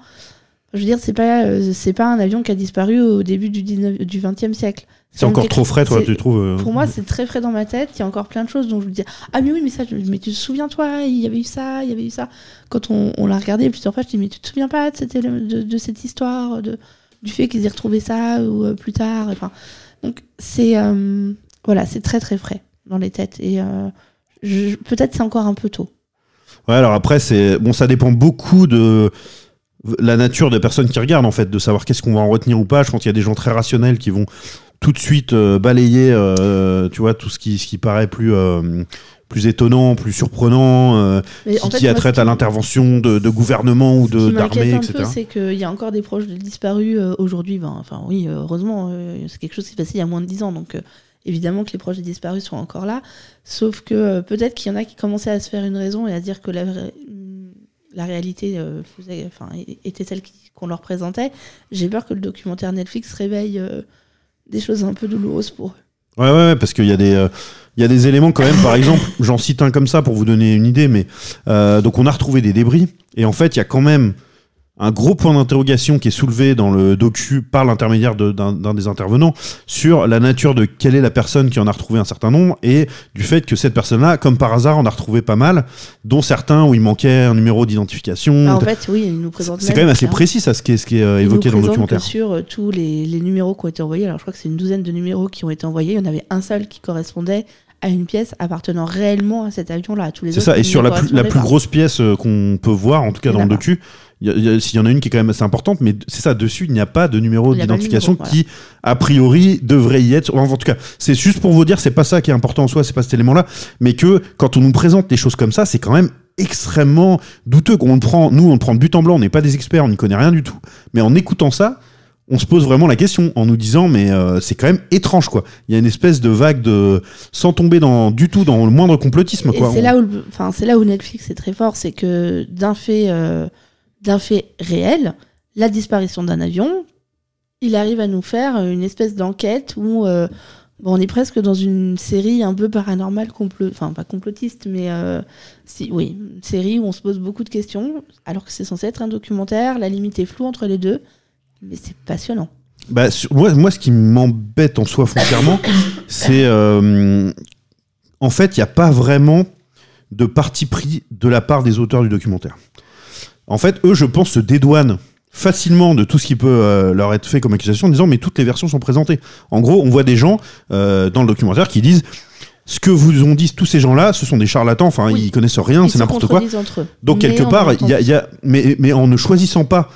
Je veux dire, c'est pas, euh, c'est pas un avion qui a disparu au début du, 19, du 20e siècle. C'est encore quelque- trop frais, toi, tu trouves Pour moi, c'est très frais dans ma tête. Il y a encore plein de choses dont je me dis Ah, mais oui, mais ça, je- mais tu te souviens, toi, il y avait eu ça, il y avait eu ça. Quand on, on l'a regardé plusieurs fois, je dis Mais tu te souviens pas de cette, de, de cette histoire, de, du fait qu'ils aient retrouvé ça ou plus tard enfin, Donc, c'est voilà, c'est très très frais dans les têtes. Et euh, peut-être c'est encore un peu tôt. Ouais, alors après, c'est bon, ça dépend beaucoup de la nature des personnes qui regardent, en fait, de savoir qu'est-ce qu'on va en retenir ou pas. Je pense qu'il y a des gens très rationnels qui vont tout de suite euh, balayer, euh, tu vois, tout ce qui, ce qui paraît plus. plus étonnant, plus surprenant, euh, qui, en fait, qui a trait à l'intervention de, de gouvernement ou d'armée, etc. c'est qu'il y a encore des proches de disparus euh, aujourd'hui. Ben, enfin, oui, heureusement, euh, c'est quelque chose qui s'est passé il y a moins de 10 ans. Donc, évidemment que les proches disparus sont encore là. Sauf que euh, peut-être qu'il y en a qui commençaient à se faire une raison et à dire que la, la réalité euh, était celle qu'on leur présentait. J'ai peur que le documentaire Netflix réveille euh, des choses un peu douloureuses pour eux. Ouais, ouais, parce qu'il y a des, y a des éléments quand même. Par exemple, j'en cite un comme ça pour vous donner une idée, mais donc on a retrouvé des débris et en fait, il y a quand même un gros point d'interrogation qui est soulevé dans le docu par l'intermédiaire d'un des intervenants sur la nature de quelle est la personne qui en a retrouvé un certain nombre et du fait que cette personne-là, comme par hasard, en a retrouvé pas mal, dont certains où il manquait un numéro d'identification. Bah, en fait, oui, ils nous présentent C'est quand même assez précis, ça, ce qui est, ce qui est euh, nous évoqué dans le documentaire. que sur euh, tous les, les numéros qui ont été envoyés, alors je crois que c'est une douzaine de numéros qui ont été envoyés, il y en avait un seul qui correspondait à une pièce appartenant réellement à cet avion-là. Tous les C'est autres, ça, et sur la plus, la grosse pièce euh, qu'on peut voir, en tout cas Il dans le pas. S'il y en a une qui est quand même assez importante, mais c'est ça, dessus, il n'y a pas de numéro d'identification qui, a priori, devrait y être. Enfin, en tout cas, c'est juste pour vous dire, c'est pas ça qui est important en soi, c'est pas cet élément-là, mais que quand on nous présente des choses comme ça, c'est quand même extrêmement douteux. On le prend, nous, on le prend de but en blanc, on n'est pas des experts, on n'y connaît rien du tout. Mais en écoutant ça, on se pose vraiment la question en nous disant mais euh, c'est quand même étrange quoi. Il y a une espèce de vague de sans tomber dans du tout dans le moindre complotisme quoi. c'est On- là où, le- enfin, c'est là où Netflix est très fort, c'est que d'un fait, euh, d'un fait réel, la disparition d'un avion, il arrive à nous faire une espèce d'enquête où euh, bon, on est presque dans une série un peu paranormale, complot, enfin pas complotiste, mais euh, si, oui, une série où on se pose beaucoup de questions, alors que c'est censé être un documentaire, la limite est floue entre les deux, mais c'est passionnant. Bah, sur- moi, moi, ce qui m'embête en soi foncièrement, c'est euh, en fait, il n'y a pas vraiment de parti pris de la part des auteurs du documentaire. En fait, eux, je pense, se dédouanent facilement de tout ce qui peut euh, leur être fait comme accusation en disant mais toutes les versions sont présentées. En gros, on voit des gens euh, dans le documentaire qui disent ce que vous ont dit tous ces gens-là, ce sont des charlatans, enfin Oui. ils connaissent rien, c'est n'importe quoi. contredisent entre eux. Donc Mais quelque part, il y a, temps- il y a- mais, mais en ne choisissant pas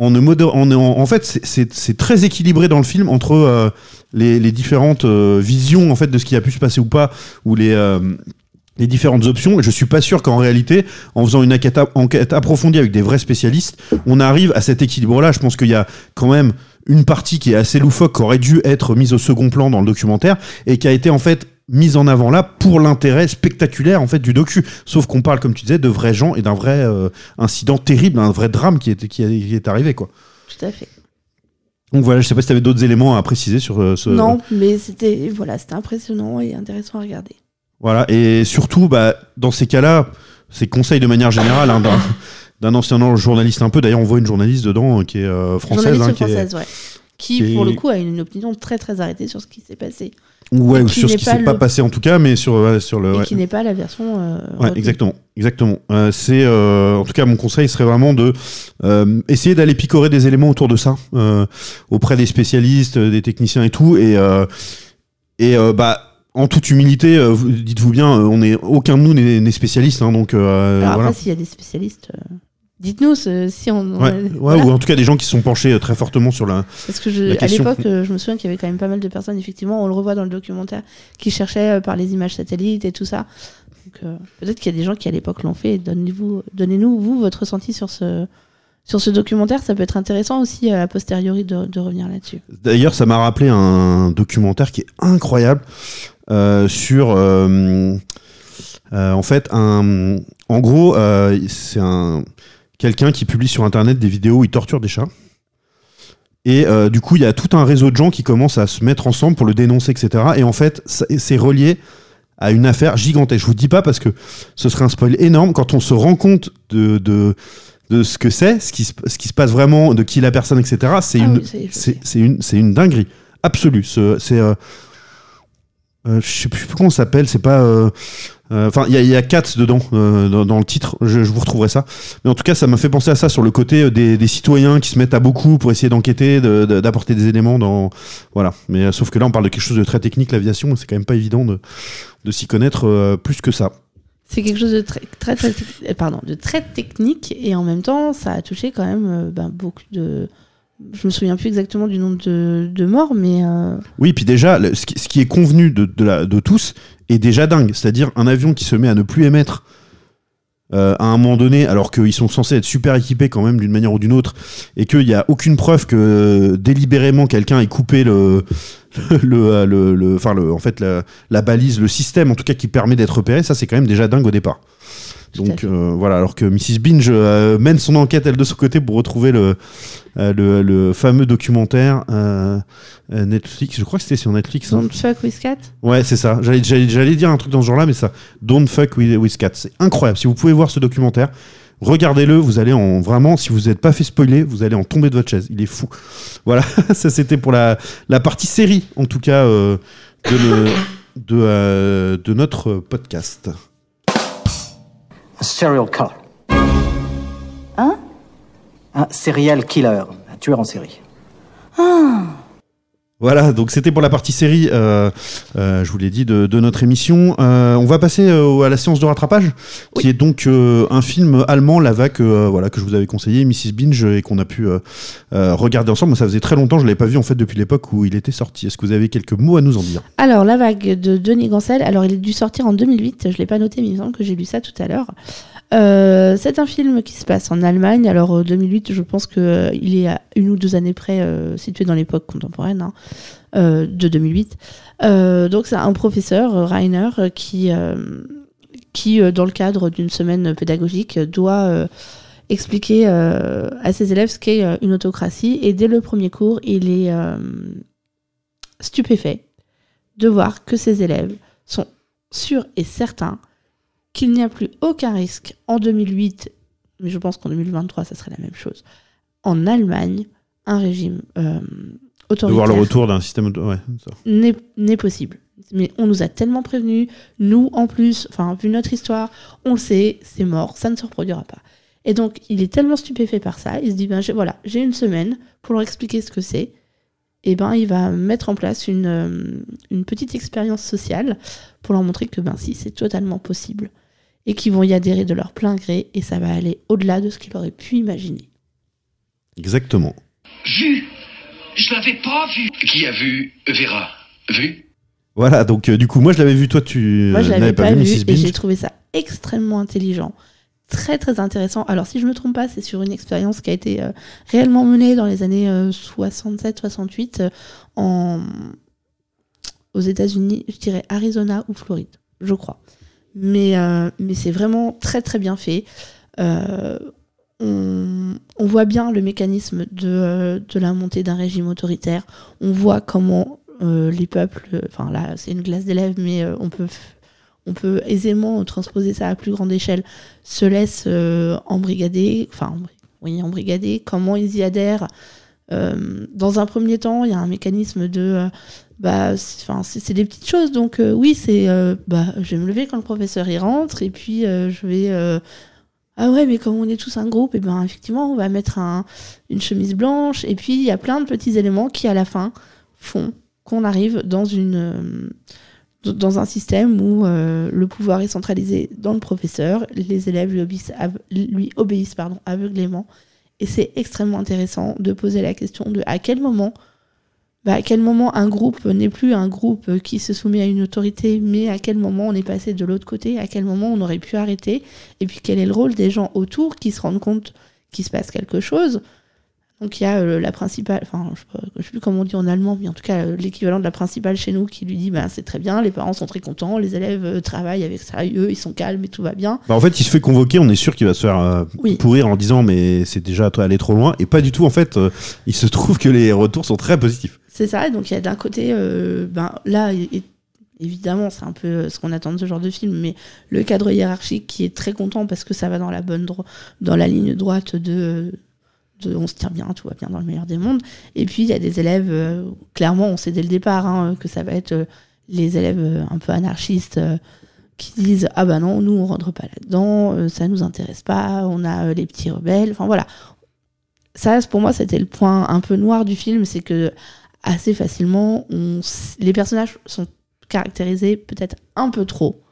en, ne moder- en, en, en fait, c'est- très équilibré dans le film entre euh, les, les différentes visions en fait de ce qui a pu se passer ou pas, ou les les différentes options. Et je suis pas sûr qu'en réalité, en faisant une enquête, approfondie avec des vrais spécialistes, on arrive à cet équilibre-là. Je pense qu'il y a quand même une partie qui est assez loufoque, qui aurait dû être mise au second plan dans le documentaire, et qui a été en fait mise en avant là pour l'intérêt spectaculaire en fait du docu. Sauf qu'on parle, comme tu disais, de vrais gens et d'un vrai euh, incident terrible, un vrai drame qui est, qui, est, qui est arrivé quoi. Tout à fait. Donc voilà, je sais pas si tu avais d'autres éléments à préciser sur euh, ce. Non, mais c'était voilà, c'était impressionnant et intéressant à regarder. Voilà, et surtout, bah, dans ces cas-là, ces conseils de manière générale hein, d'un- ancien journaliste un peu. D'ailleurs, on voit une journaliste dedans euh, qui est euh, française, hein, qui est- française, ouais. Qui, qui est- pour le coup, a une opinion très très arrêtée sur ce qui s'est passé. ouais, ou qui sur ce qui s'est pas passé en tout cas, mais sur sur le. Et ouais. qui n'est pas la version. euh, Ouais, exactement, exactement. Euh, c'est en tout cas mon conseil serait vraiment de essayer d'aller picorer des éléments autour de ça auprès des spécialistes, des techniciens et tout, et et bah en toute humilité, euh, vous- dites-vous bien, euh, on est aucun de nous n'est spécialiste, hein, donc euh, Alors voilà. après, s'il y a des spécialistes, euh, dites-nous si on. Ouais, ouais, voilà. ou en tout cas des gens qui se sont penchés très fortement sur la. Parce que je, à l'époque, je me souviens qu'il y avait quand même pas mal de personnes, effectivement, on le revoit dans le documentaire, qui cherchaient par les images satellites et tout ça. Donc peut-être qu'il y a des gens qui à l'époque l'ont fait. Donnez-vous, donnez-nous vous votre ressenti sur ce sur ce documentaire. Ça peut être intéressant aussi à posteriori de, revenir là-dessus. D'ailleurs, ça m'a rappelé un documentaire qui est incroyable euh, sur, euh, euh, en fait, un, en gros, euh, c'est un quelqu'un qui publie sur internet des vidéos où il torture des chats. Et euh, du coup, il y a tout un réseau de gens qui commencent à se mettre ensemble pour le dénoncer, etc. Et en fait, c'est relié à une affaire gigantesque. Je vous dis pas parce que ce serait un spoil énorme quand on se rend compte de, de ce que c'est, ce qui, se- ce qui se passe vraiment, de qui est la personne, etc. C'est Ah une, oui, c'est- une, c'est une dinguerie absolue. Ce- C'est, euh, euh, je sais plus comment ça s'appelle. C'est pas. euh, euh, Enfin, il y a, il y a Cats dedans, dans, dans le titre. Je, je vous retrouverai ça. Mais en tout cas, ça m'a fait penser à ça sur le côté des, des citoyens qui se mettent à beaucoup pour essayer d'enquêter, de- de- d'apporter des éléments dans. Voilà. Mais sauf que là, on parle de quelque chose de très technique, l'aviation. C'est quand même pas évident de, de s'y connaître plus que ça. C'est quelque chose de très, euh, très technique et en même temps, ça a touché quand même euh, ben, beaucoup de. Je me souviens plus exactement du nombre de, morts, mais euh, Oui, puis déjà, ce qui, est convenu de, de tous est déjà dingue. C'est-à-dire un avion qui se met à ne plus émettre euh, à un moment donné, alors qu'ils sont censés être super équipés quand même d'une manière ou d'une autre, et qu'il n'y a aucune preuve que euh, délibérément quelqu'un ait coupé le, le, euh, le, le- enfin le, en fait la, la balise, le système en tout cas qui permet d'être repéré, ça c'est quand même déjà dingue au départ. Donc euh, voilà, alors que Mrs Binge euh, mène son enquête elle de son côté pour retrouver le, euh, le, le fameux documentaire Netflix, je crois que c'était sur Netflix. hein. Don't fuck with cat. Ouais, c'est ça. J'allais, dire un truc dans ce genre-là, mais ça. Don't fuck with, with cats. C'est incroyable. Si vous pouvez voir ce documentaire, regardez-le. Vous allez en vraiment, si vous n'êtes pas fait spoiler, vous allez en tomber de votre chaise. Il est fou. Voilà. ça, c'était pour la, la partie série, en tout cas, euh, de, le- de, euh, de notre podcast. Un serial killer. Hein? Un serial killer, un tueur en série. Voilà, donc c'était pour la partie série, euh, euh, je vous l'ai dit, de, de notre émission. Euh, on va passer euh, à la séance de rattrapage, qui est donc euh, un film allemand, La Vague, euh, voilà, que je vous avais conseillé, Mrs. Binge, et qu'on a pu regarder ensemble. Moi, ça faisait très longtemps, je ne l'avais pas vu en fait depuis l'époque où il était sorti. Est-ce que vous avez quelques mots à nous en dire? Alors, La Vague de Denis Gancel, alors il est dû sortir en 2008, je l'ai pas noté, mais il me semble que j'ai lu ça tout à l'heure. Euh, c'est un film qui se passe en Allemagne. Alors, euh, 2008, je pense qu'il il est à une ou deux années près euh, situé dans l'époque contemporaine hein, euh, de 2008. Euh, donc, c'est un professeur, euh, Rainer, euh, qui, euh, qui euh, dans le cadre d'une semaine pédagogique, doit euh, expliquer euh, à ses élèves ce qu'est euh, une autocratie. Et dès le premier cours, il est euh, stupéfait de voir que ses élèves sont sûrs et certains qu'il n'y a plus aucun risque en 2008, mais je pense qu'en 2023, ça serait la même chose, en Allemagne, un régime euh, De autoritaire voir le retour d'un système. Ouais, n'est possible. Mais on nous a tellement prévenus, nous en plus, enfin, vu notre histoire, on le sait, c'est mort, ça ne se reproduira pas. Et donc, il est tellement stupéfait par ça, il se dit, ben, voilà, j'ai une semaine pour leur expliquer ce que c'est. Et ben, il va mettre en place une, euh, une petite expérience sociale pour leur montrer que, ben, si, c'est totalement possible. Et qu'ils vont y adhérer de leur plein gré, et ça va aller au-delà de ce qu'ils auraient pu imaginer. Exactement. Vu Je l'avais pas vu. Qui a vu Vera? Vu? Voilà, donc euh, du coup, moi je l'avais vu, toi tu Moi, je euh, l'avais pas, vu Mrs. et j'ai trouvé ça extrêmement intelligent. Très très intéressant. Alors si je me trompe pas, c'est sur une expérience qui a été euh, réellement menée dans les années 67-68 en aux États-Unis, je dirais Arizona ou Floride, je crois. Mais euh, mais c'est vraiment très très bien fait. Euh, on, voit bien le mécanisme de, euh, de la montée d'un régime autoritaire. On voit comment les peuples, enfin là c'est une glace d'élèves, mais on peut on peut aisément transposer ça à plus grande échelle, se laissent embrigader, enfin oui, embrigader, comment ils y adhèrent. Euh, dans un premier temps, il y a un mécanisme de euh, bah c'est- des petites choses donc euh, oui c'est bah je vais me lever quand le professeur y rentre et puis je vais ah ouais mais comme on est tous un groupe et ben effectivement on va mettre un, une chemise blanche et puis il y a plein de petits éléments qui à la fin font qu'on arrive dans une dans un système où le pouvoir est centralisé dans le professeur, les élèves lui obéissent, lui pardon, aveuglément. Et c'est extrêmement intéressant de poser la question de à quel moment, bah, à quel moment un groupe n'est plus un groupe qui se soumet à une autorité, mais à quel moment on est passé de l'autre côté, à quel moment on aurait pu arrêter, et puis quel est le rôle des gens autour qui se rendent compte qu'il se passe quelque chose. Donc il y a euh, la principale, enfin je je sais plus comment on dit en allemand, mais en tout cas euh, l'équivalent de la principale chez nous qui lui dit bah, c'est très bien, les parents sont très contents, les élèves euh, travaillent avec sérieux, ils sont calmes et tout va bien. Bah, en fait, il se fait convoquer, on est sûr qu'il va se faire Oui. pourrir en disant mais c'est déjà toi, aller trop loin. Et pas du tout, en fait, il se trouve que les retours sont très positifs. C'est ça, donc il y a d'un côté, ben, là, et- évidemment, c'est un peu ce qu'on attend de ce genre de film, mais le cadre hiérarchique qui est très content parce que ça va dans la bonne dans la ligne droite de, on se tire bien, tout va bien dans le meilleur des mondes. Et puis il y a des élèves, euh, clairement, on sait dès le départ hein, que ça va être euh, les élèves euh, un peu anarchistes. euh, qui disent ah bah non nous on rentre pas là-dedans euh, ça nous intéresse pas on a euh, les petits rebelles enfin voilà ça pour moi c'était le point un peu noir du film c'est que assez facilement. Les personnages sont caractérisés peut-être un peu trop.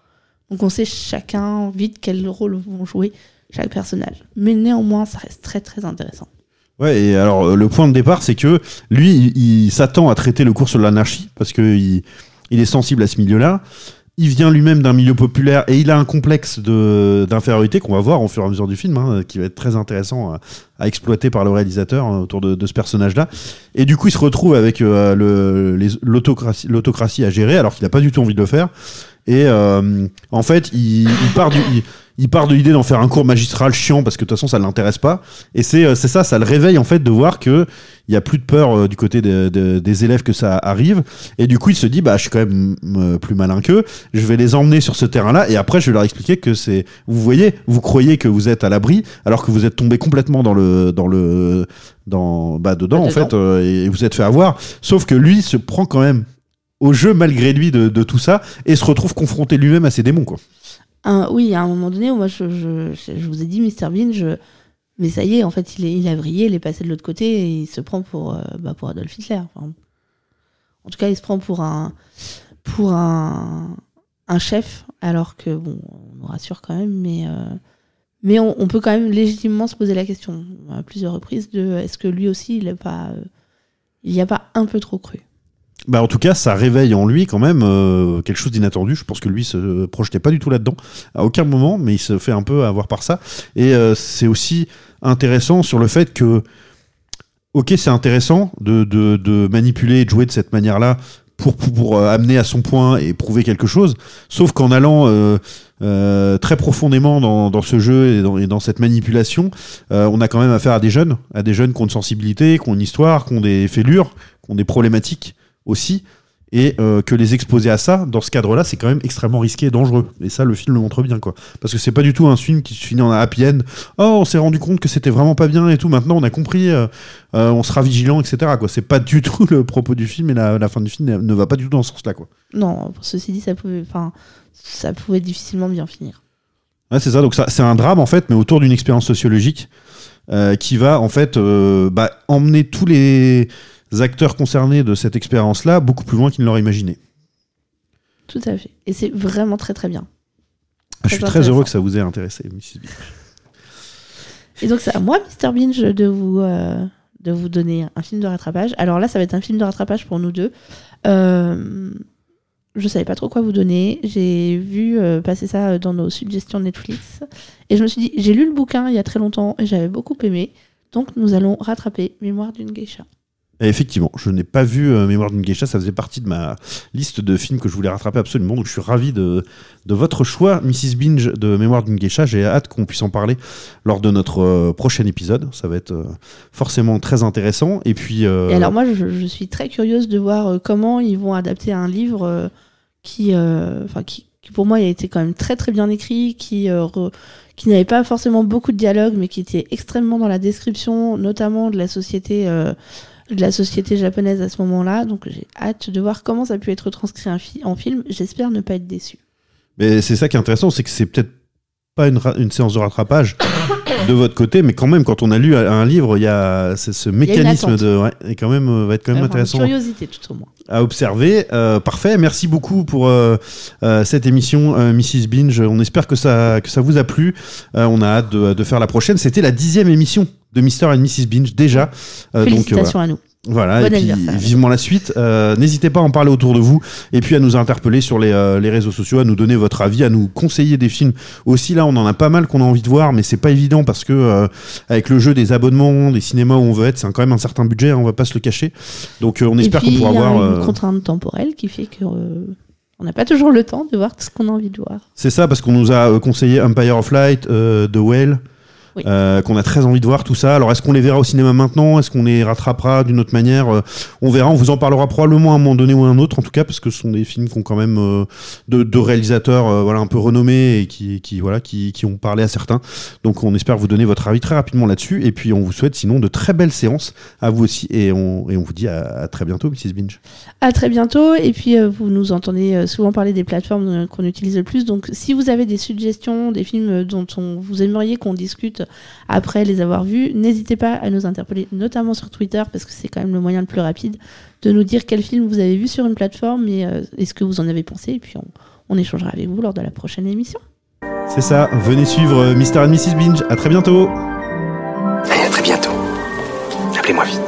Donc on sait chacun vite quel rôle vont jouer chaque personnage. Mais néanmoins, ça reste très très intéressant. Ouais, et alors euh, le point de départ, c'est que lui, il, s'attend à traiter le cours sur l'anarchie parce que il, est sensible à ce milieu-là. Il vient lui-même d'un milieu populaire et il a un complexe d'infériorité qu'on va voir au fur et à mesure du film, hein, qui va être très intéressant à, à exploiter par le réalisateur hein, autour de, de ce personnage-là. Et du coup, il se retrouve avec euh, l'autocratie à gérer alors qu'il n'a pas du tout envie de le faire. Et euh, en fait, il, il part du, il, il part de l'idée d'en faire un cours magistral chiant parce que de toute façon ça l'intéresse pas. Et c'est euh, c'est ça, ça le réveille en fait de voir que il y a plus de peur euh, du côté de- de- des élèves que ça arrive. Et du coup, il se dit bah je suis quand même euh, plus malin qu'eux. Je vais les emmener sur ce terrain-là et après je vais leur expliquer que c'est. Vous voyez, vous croyez que vous êtes à l'abri alors que vous êtes tombé complètement dans le dans le dans bah dedans en fait euh, et vous êtes fait avoir. Sauf que lui se prend quand même au jeu malgré lui de, de tout ça et se retrouve confronté lui-même à ses démons quoi. Un- oui, à un moment donné, moi, je, vous ai dit, Mr Bean, je... mais ça y est, en fait, il, il a vrillé, il est passé de l'autre côté et il se prend pour, euh, bah, pour Adolf Hitler. En tout cas, il se prend pour un, pour un, chef, alors que, bon, on nous rassure quand même, mais, euh, on, peut quand même légitimement se poser la question à plusieurs reprises de est-ce que lui aussi, il pas, euh, il n'y a pas un peu trop cru? Bah en tout cas, ça réveille en lui quand même euh, quelque chose d'inattendu. Je pense que lui se projetait pas du tout là-dedans à aucun moment, mais il se fait un peu avoir par ça. Et euh, c'est aussi intéressant sur le fait que, ok, c'est intéressant de, de, manipuler et de jouer de cette manière-là pour, pour, euh, amener à son point et prouver quelque chose. Sauf qu'en allant très profondément dans, dans ce jeu et dans, et dans cette manipulation, on a quand même affaire à des jeunes, à des jeunes qui ont une sensibilité, qui ont une histoire, qui ont des fêlures, qui ont des problématiques aussi. Et euh, que les exposer à ça, dans ce cadre-là, c'est quand même extrêmement risqué et dangereux. Et ça, le film le montre bien, quoi. Parce que c'est pas du tout un film qui se finit en happy end. Oh, on s'est rendu compte que c'était vraiment pas bien et tout. Maintenant, on a compris, euh, euh, on sera vigilant, etc. Quoi. C'est pas du tout le propos du film et la, la fin du film ne- va pas du tout dans ce sens-là, quoi. Non, ceci dit, ça pouvait, enfin, ça pouvait difficilement bien finir. Ouais, c'est ça. Donc ça, c'est un drame en fait, mais autour d'une expérience sociologique qui va en fait bah, emmener tous les acteurs concernés de cette expérience-là beaucoup plus loin qu'ils ne l'auraient imaginé. Tout à fait. Et c'est vraiment très très bien. Ah, je suis très heureux que ça vous ait intéressé, Mrs. Bean. Et donc, c'est à moi, Mr. Binge, de vous, euh, de vous donner un film de rattrapage. Alors là, ça va être un film de rattrapage pour nous deux. Euh, je savais pas trop quoi vous donner. J'ai vu euh, passer ça dans nos suggestions Netflix. Et je me suis dit, j'ai lu le bouquin il y a très longtemps et j'avais beaucoup aimé. Donc, nous allons rattraper Mémoire d'une geisha. Effectivement, je n'ai pas vu euh, Mémoire d'une geisha, ça faisait partie de ma liste de films que je voulais rattraper absolument, donc je suis ravi de, votre choix, Mrs. Binge de Mémoire d'une geisha. J'ai hâte qu'on puisse en parler lors de notre euh, prochain épisode, ça va être euh, forcément très intéressant. Et puis. alors, moi, je, suis très curieuse de voir comment ils vont adapter un livre qui, pour moi, a été quand même très très bien écrit, qui, n'avait pas forcément beaucoup de dialogue, mais qui était extrêmement dans la description, notamment de la société. De la société japonaise à ce moment-là, donc j'ai hâte de voir comment ça a pu être transcrit en, fi- en film. J'espère ne pas être déçu. Mais c'est ça qui est intéressant, c'est que c'est peut-être pas une, une séance de rattrapage de votre côté, mais quand même, quand on a lu un livre, il y a ce a mécanisme de. Ouais, et quand même, euh, va être quand même intéressant curiosité tout au moins. à observer. Euh, parfait, merci beaucoup pour euh, cette émission, euh, Mrs. Binge. On espère que ça, que ça vous a plu. On a hâte de, de faire la prochaine. C'était la dixième émission de Mr. and Mrs. Binge déjà. Donc, Félicitations à nous. Voilà, Bon et puis vivement la suite. Euh, N'hésitez pas à en parler autour de vous et puis à nous interpeller sur les, euh, les réseaux sociaux, à nous donner votre avis, à nous conseiller des films. Aussi là, on en a pas mal qu'on a envie de voir, mais c'est pas évident parce que euh, avec le jeu des abonnements, des cinémas où on veut être, c'est quand même un certain budget, hein, on va pas se le cacher. Donc on espère qu'on pourra il y a voir. une contrainte temporelle qui fait que on n'a pas toujours le temps de voir tout ce qu'on a envie de voir. C'est ça, parce qu'on nous a conseillé Empire of Light, The Whale, Oui. euh, qu'on a très envie de voir tout ça. Alors, est-ce qu'on les verra au cinéma maintenant? Est-ce qu'on les rattrapera d'une autre manière? Euh, On verra, on vous en parlera probablement à un moment donné ou à un autre, en tout cas, parce que ce sont des films qui ont quand même euh, de, de réalisateurs voilà, un peu renommés et qui, qui, voilà, qui, qui ont parlé à certains. Donc, on espère vous donner votre avis très rapidement là-dessus. Et puis, on vous souhaite sinon de très belles séances à vous aussi. Et on, et on vous dit à, à très bientôt, Mrs. Binge. À très bientôt. Et puis, vous nous entendez souvent parler des plateformes qu'on utilise le plus. Donc, si vous avez des suggestions, des films dont on, vous aimeriez qu'on discute après les avoir vus, n'hésitez pas à nous interpeller, notamment sur Twitter, parce que c'est quand même le moyen le plus rapide de nous dire quel film vous avez vu sur une plateforme et, euh, et ce que vous en avez pensé. Et puis, on, on échangera avec vous lors de la prochaine émission. C'est ça, venez suivre euh, Mr. and Mrs. Binge. À très bientôt. Allez, à très bientôt. Appelez-moi vite.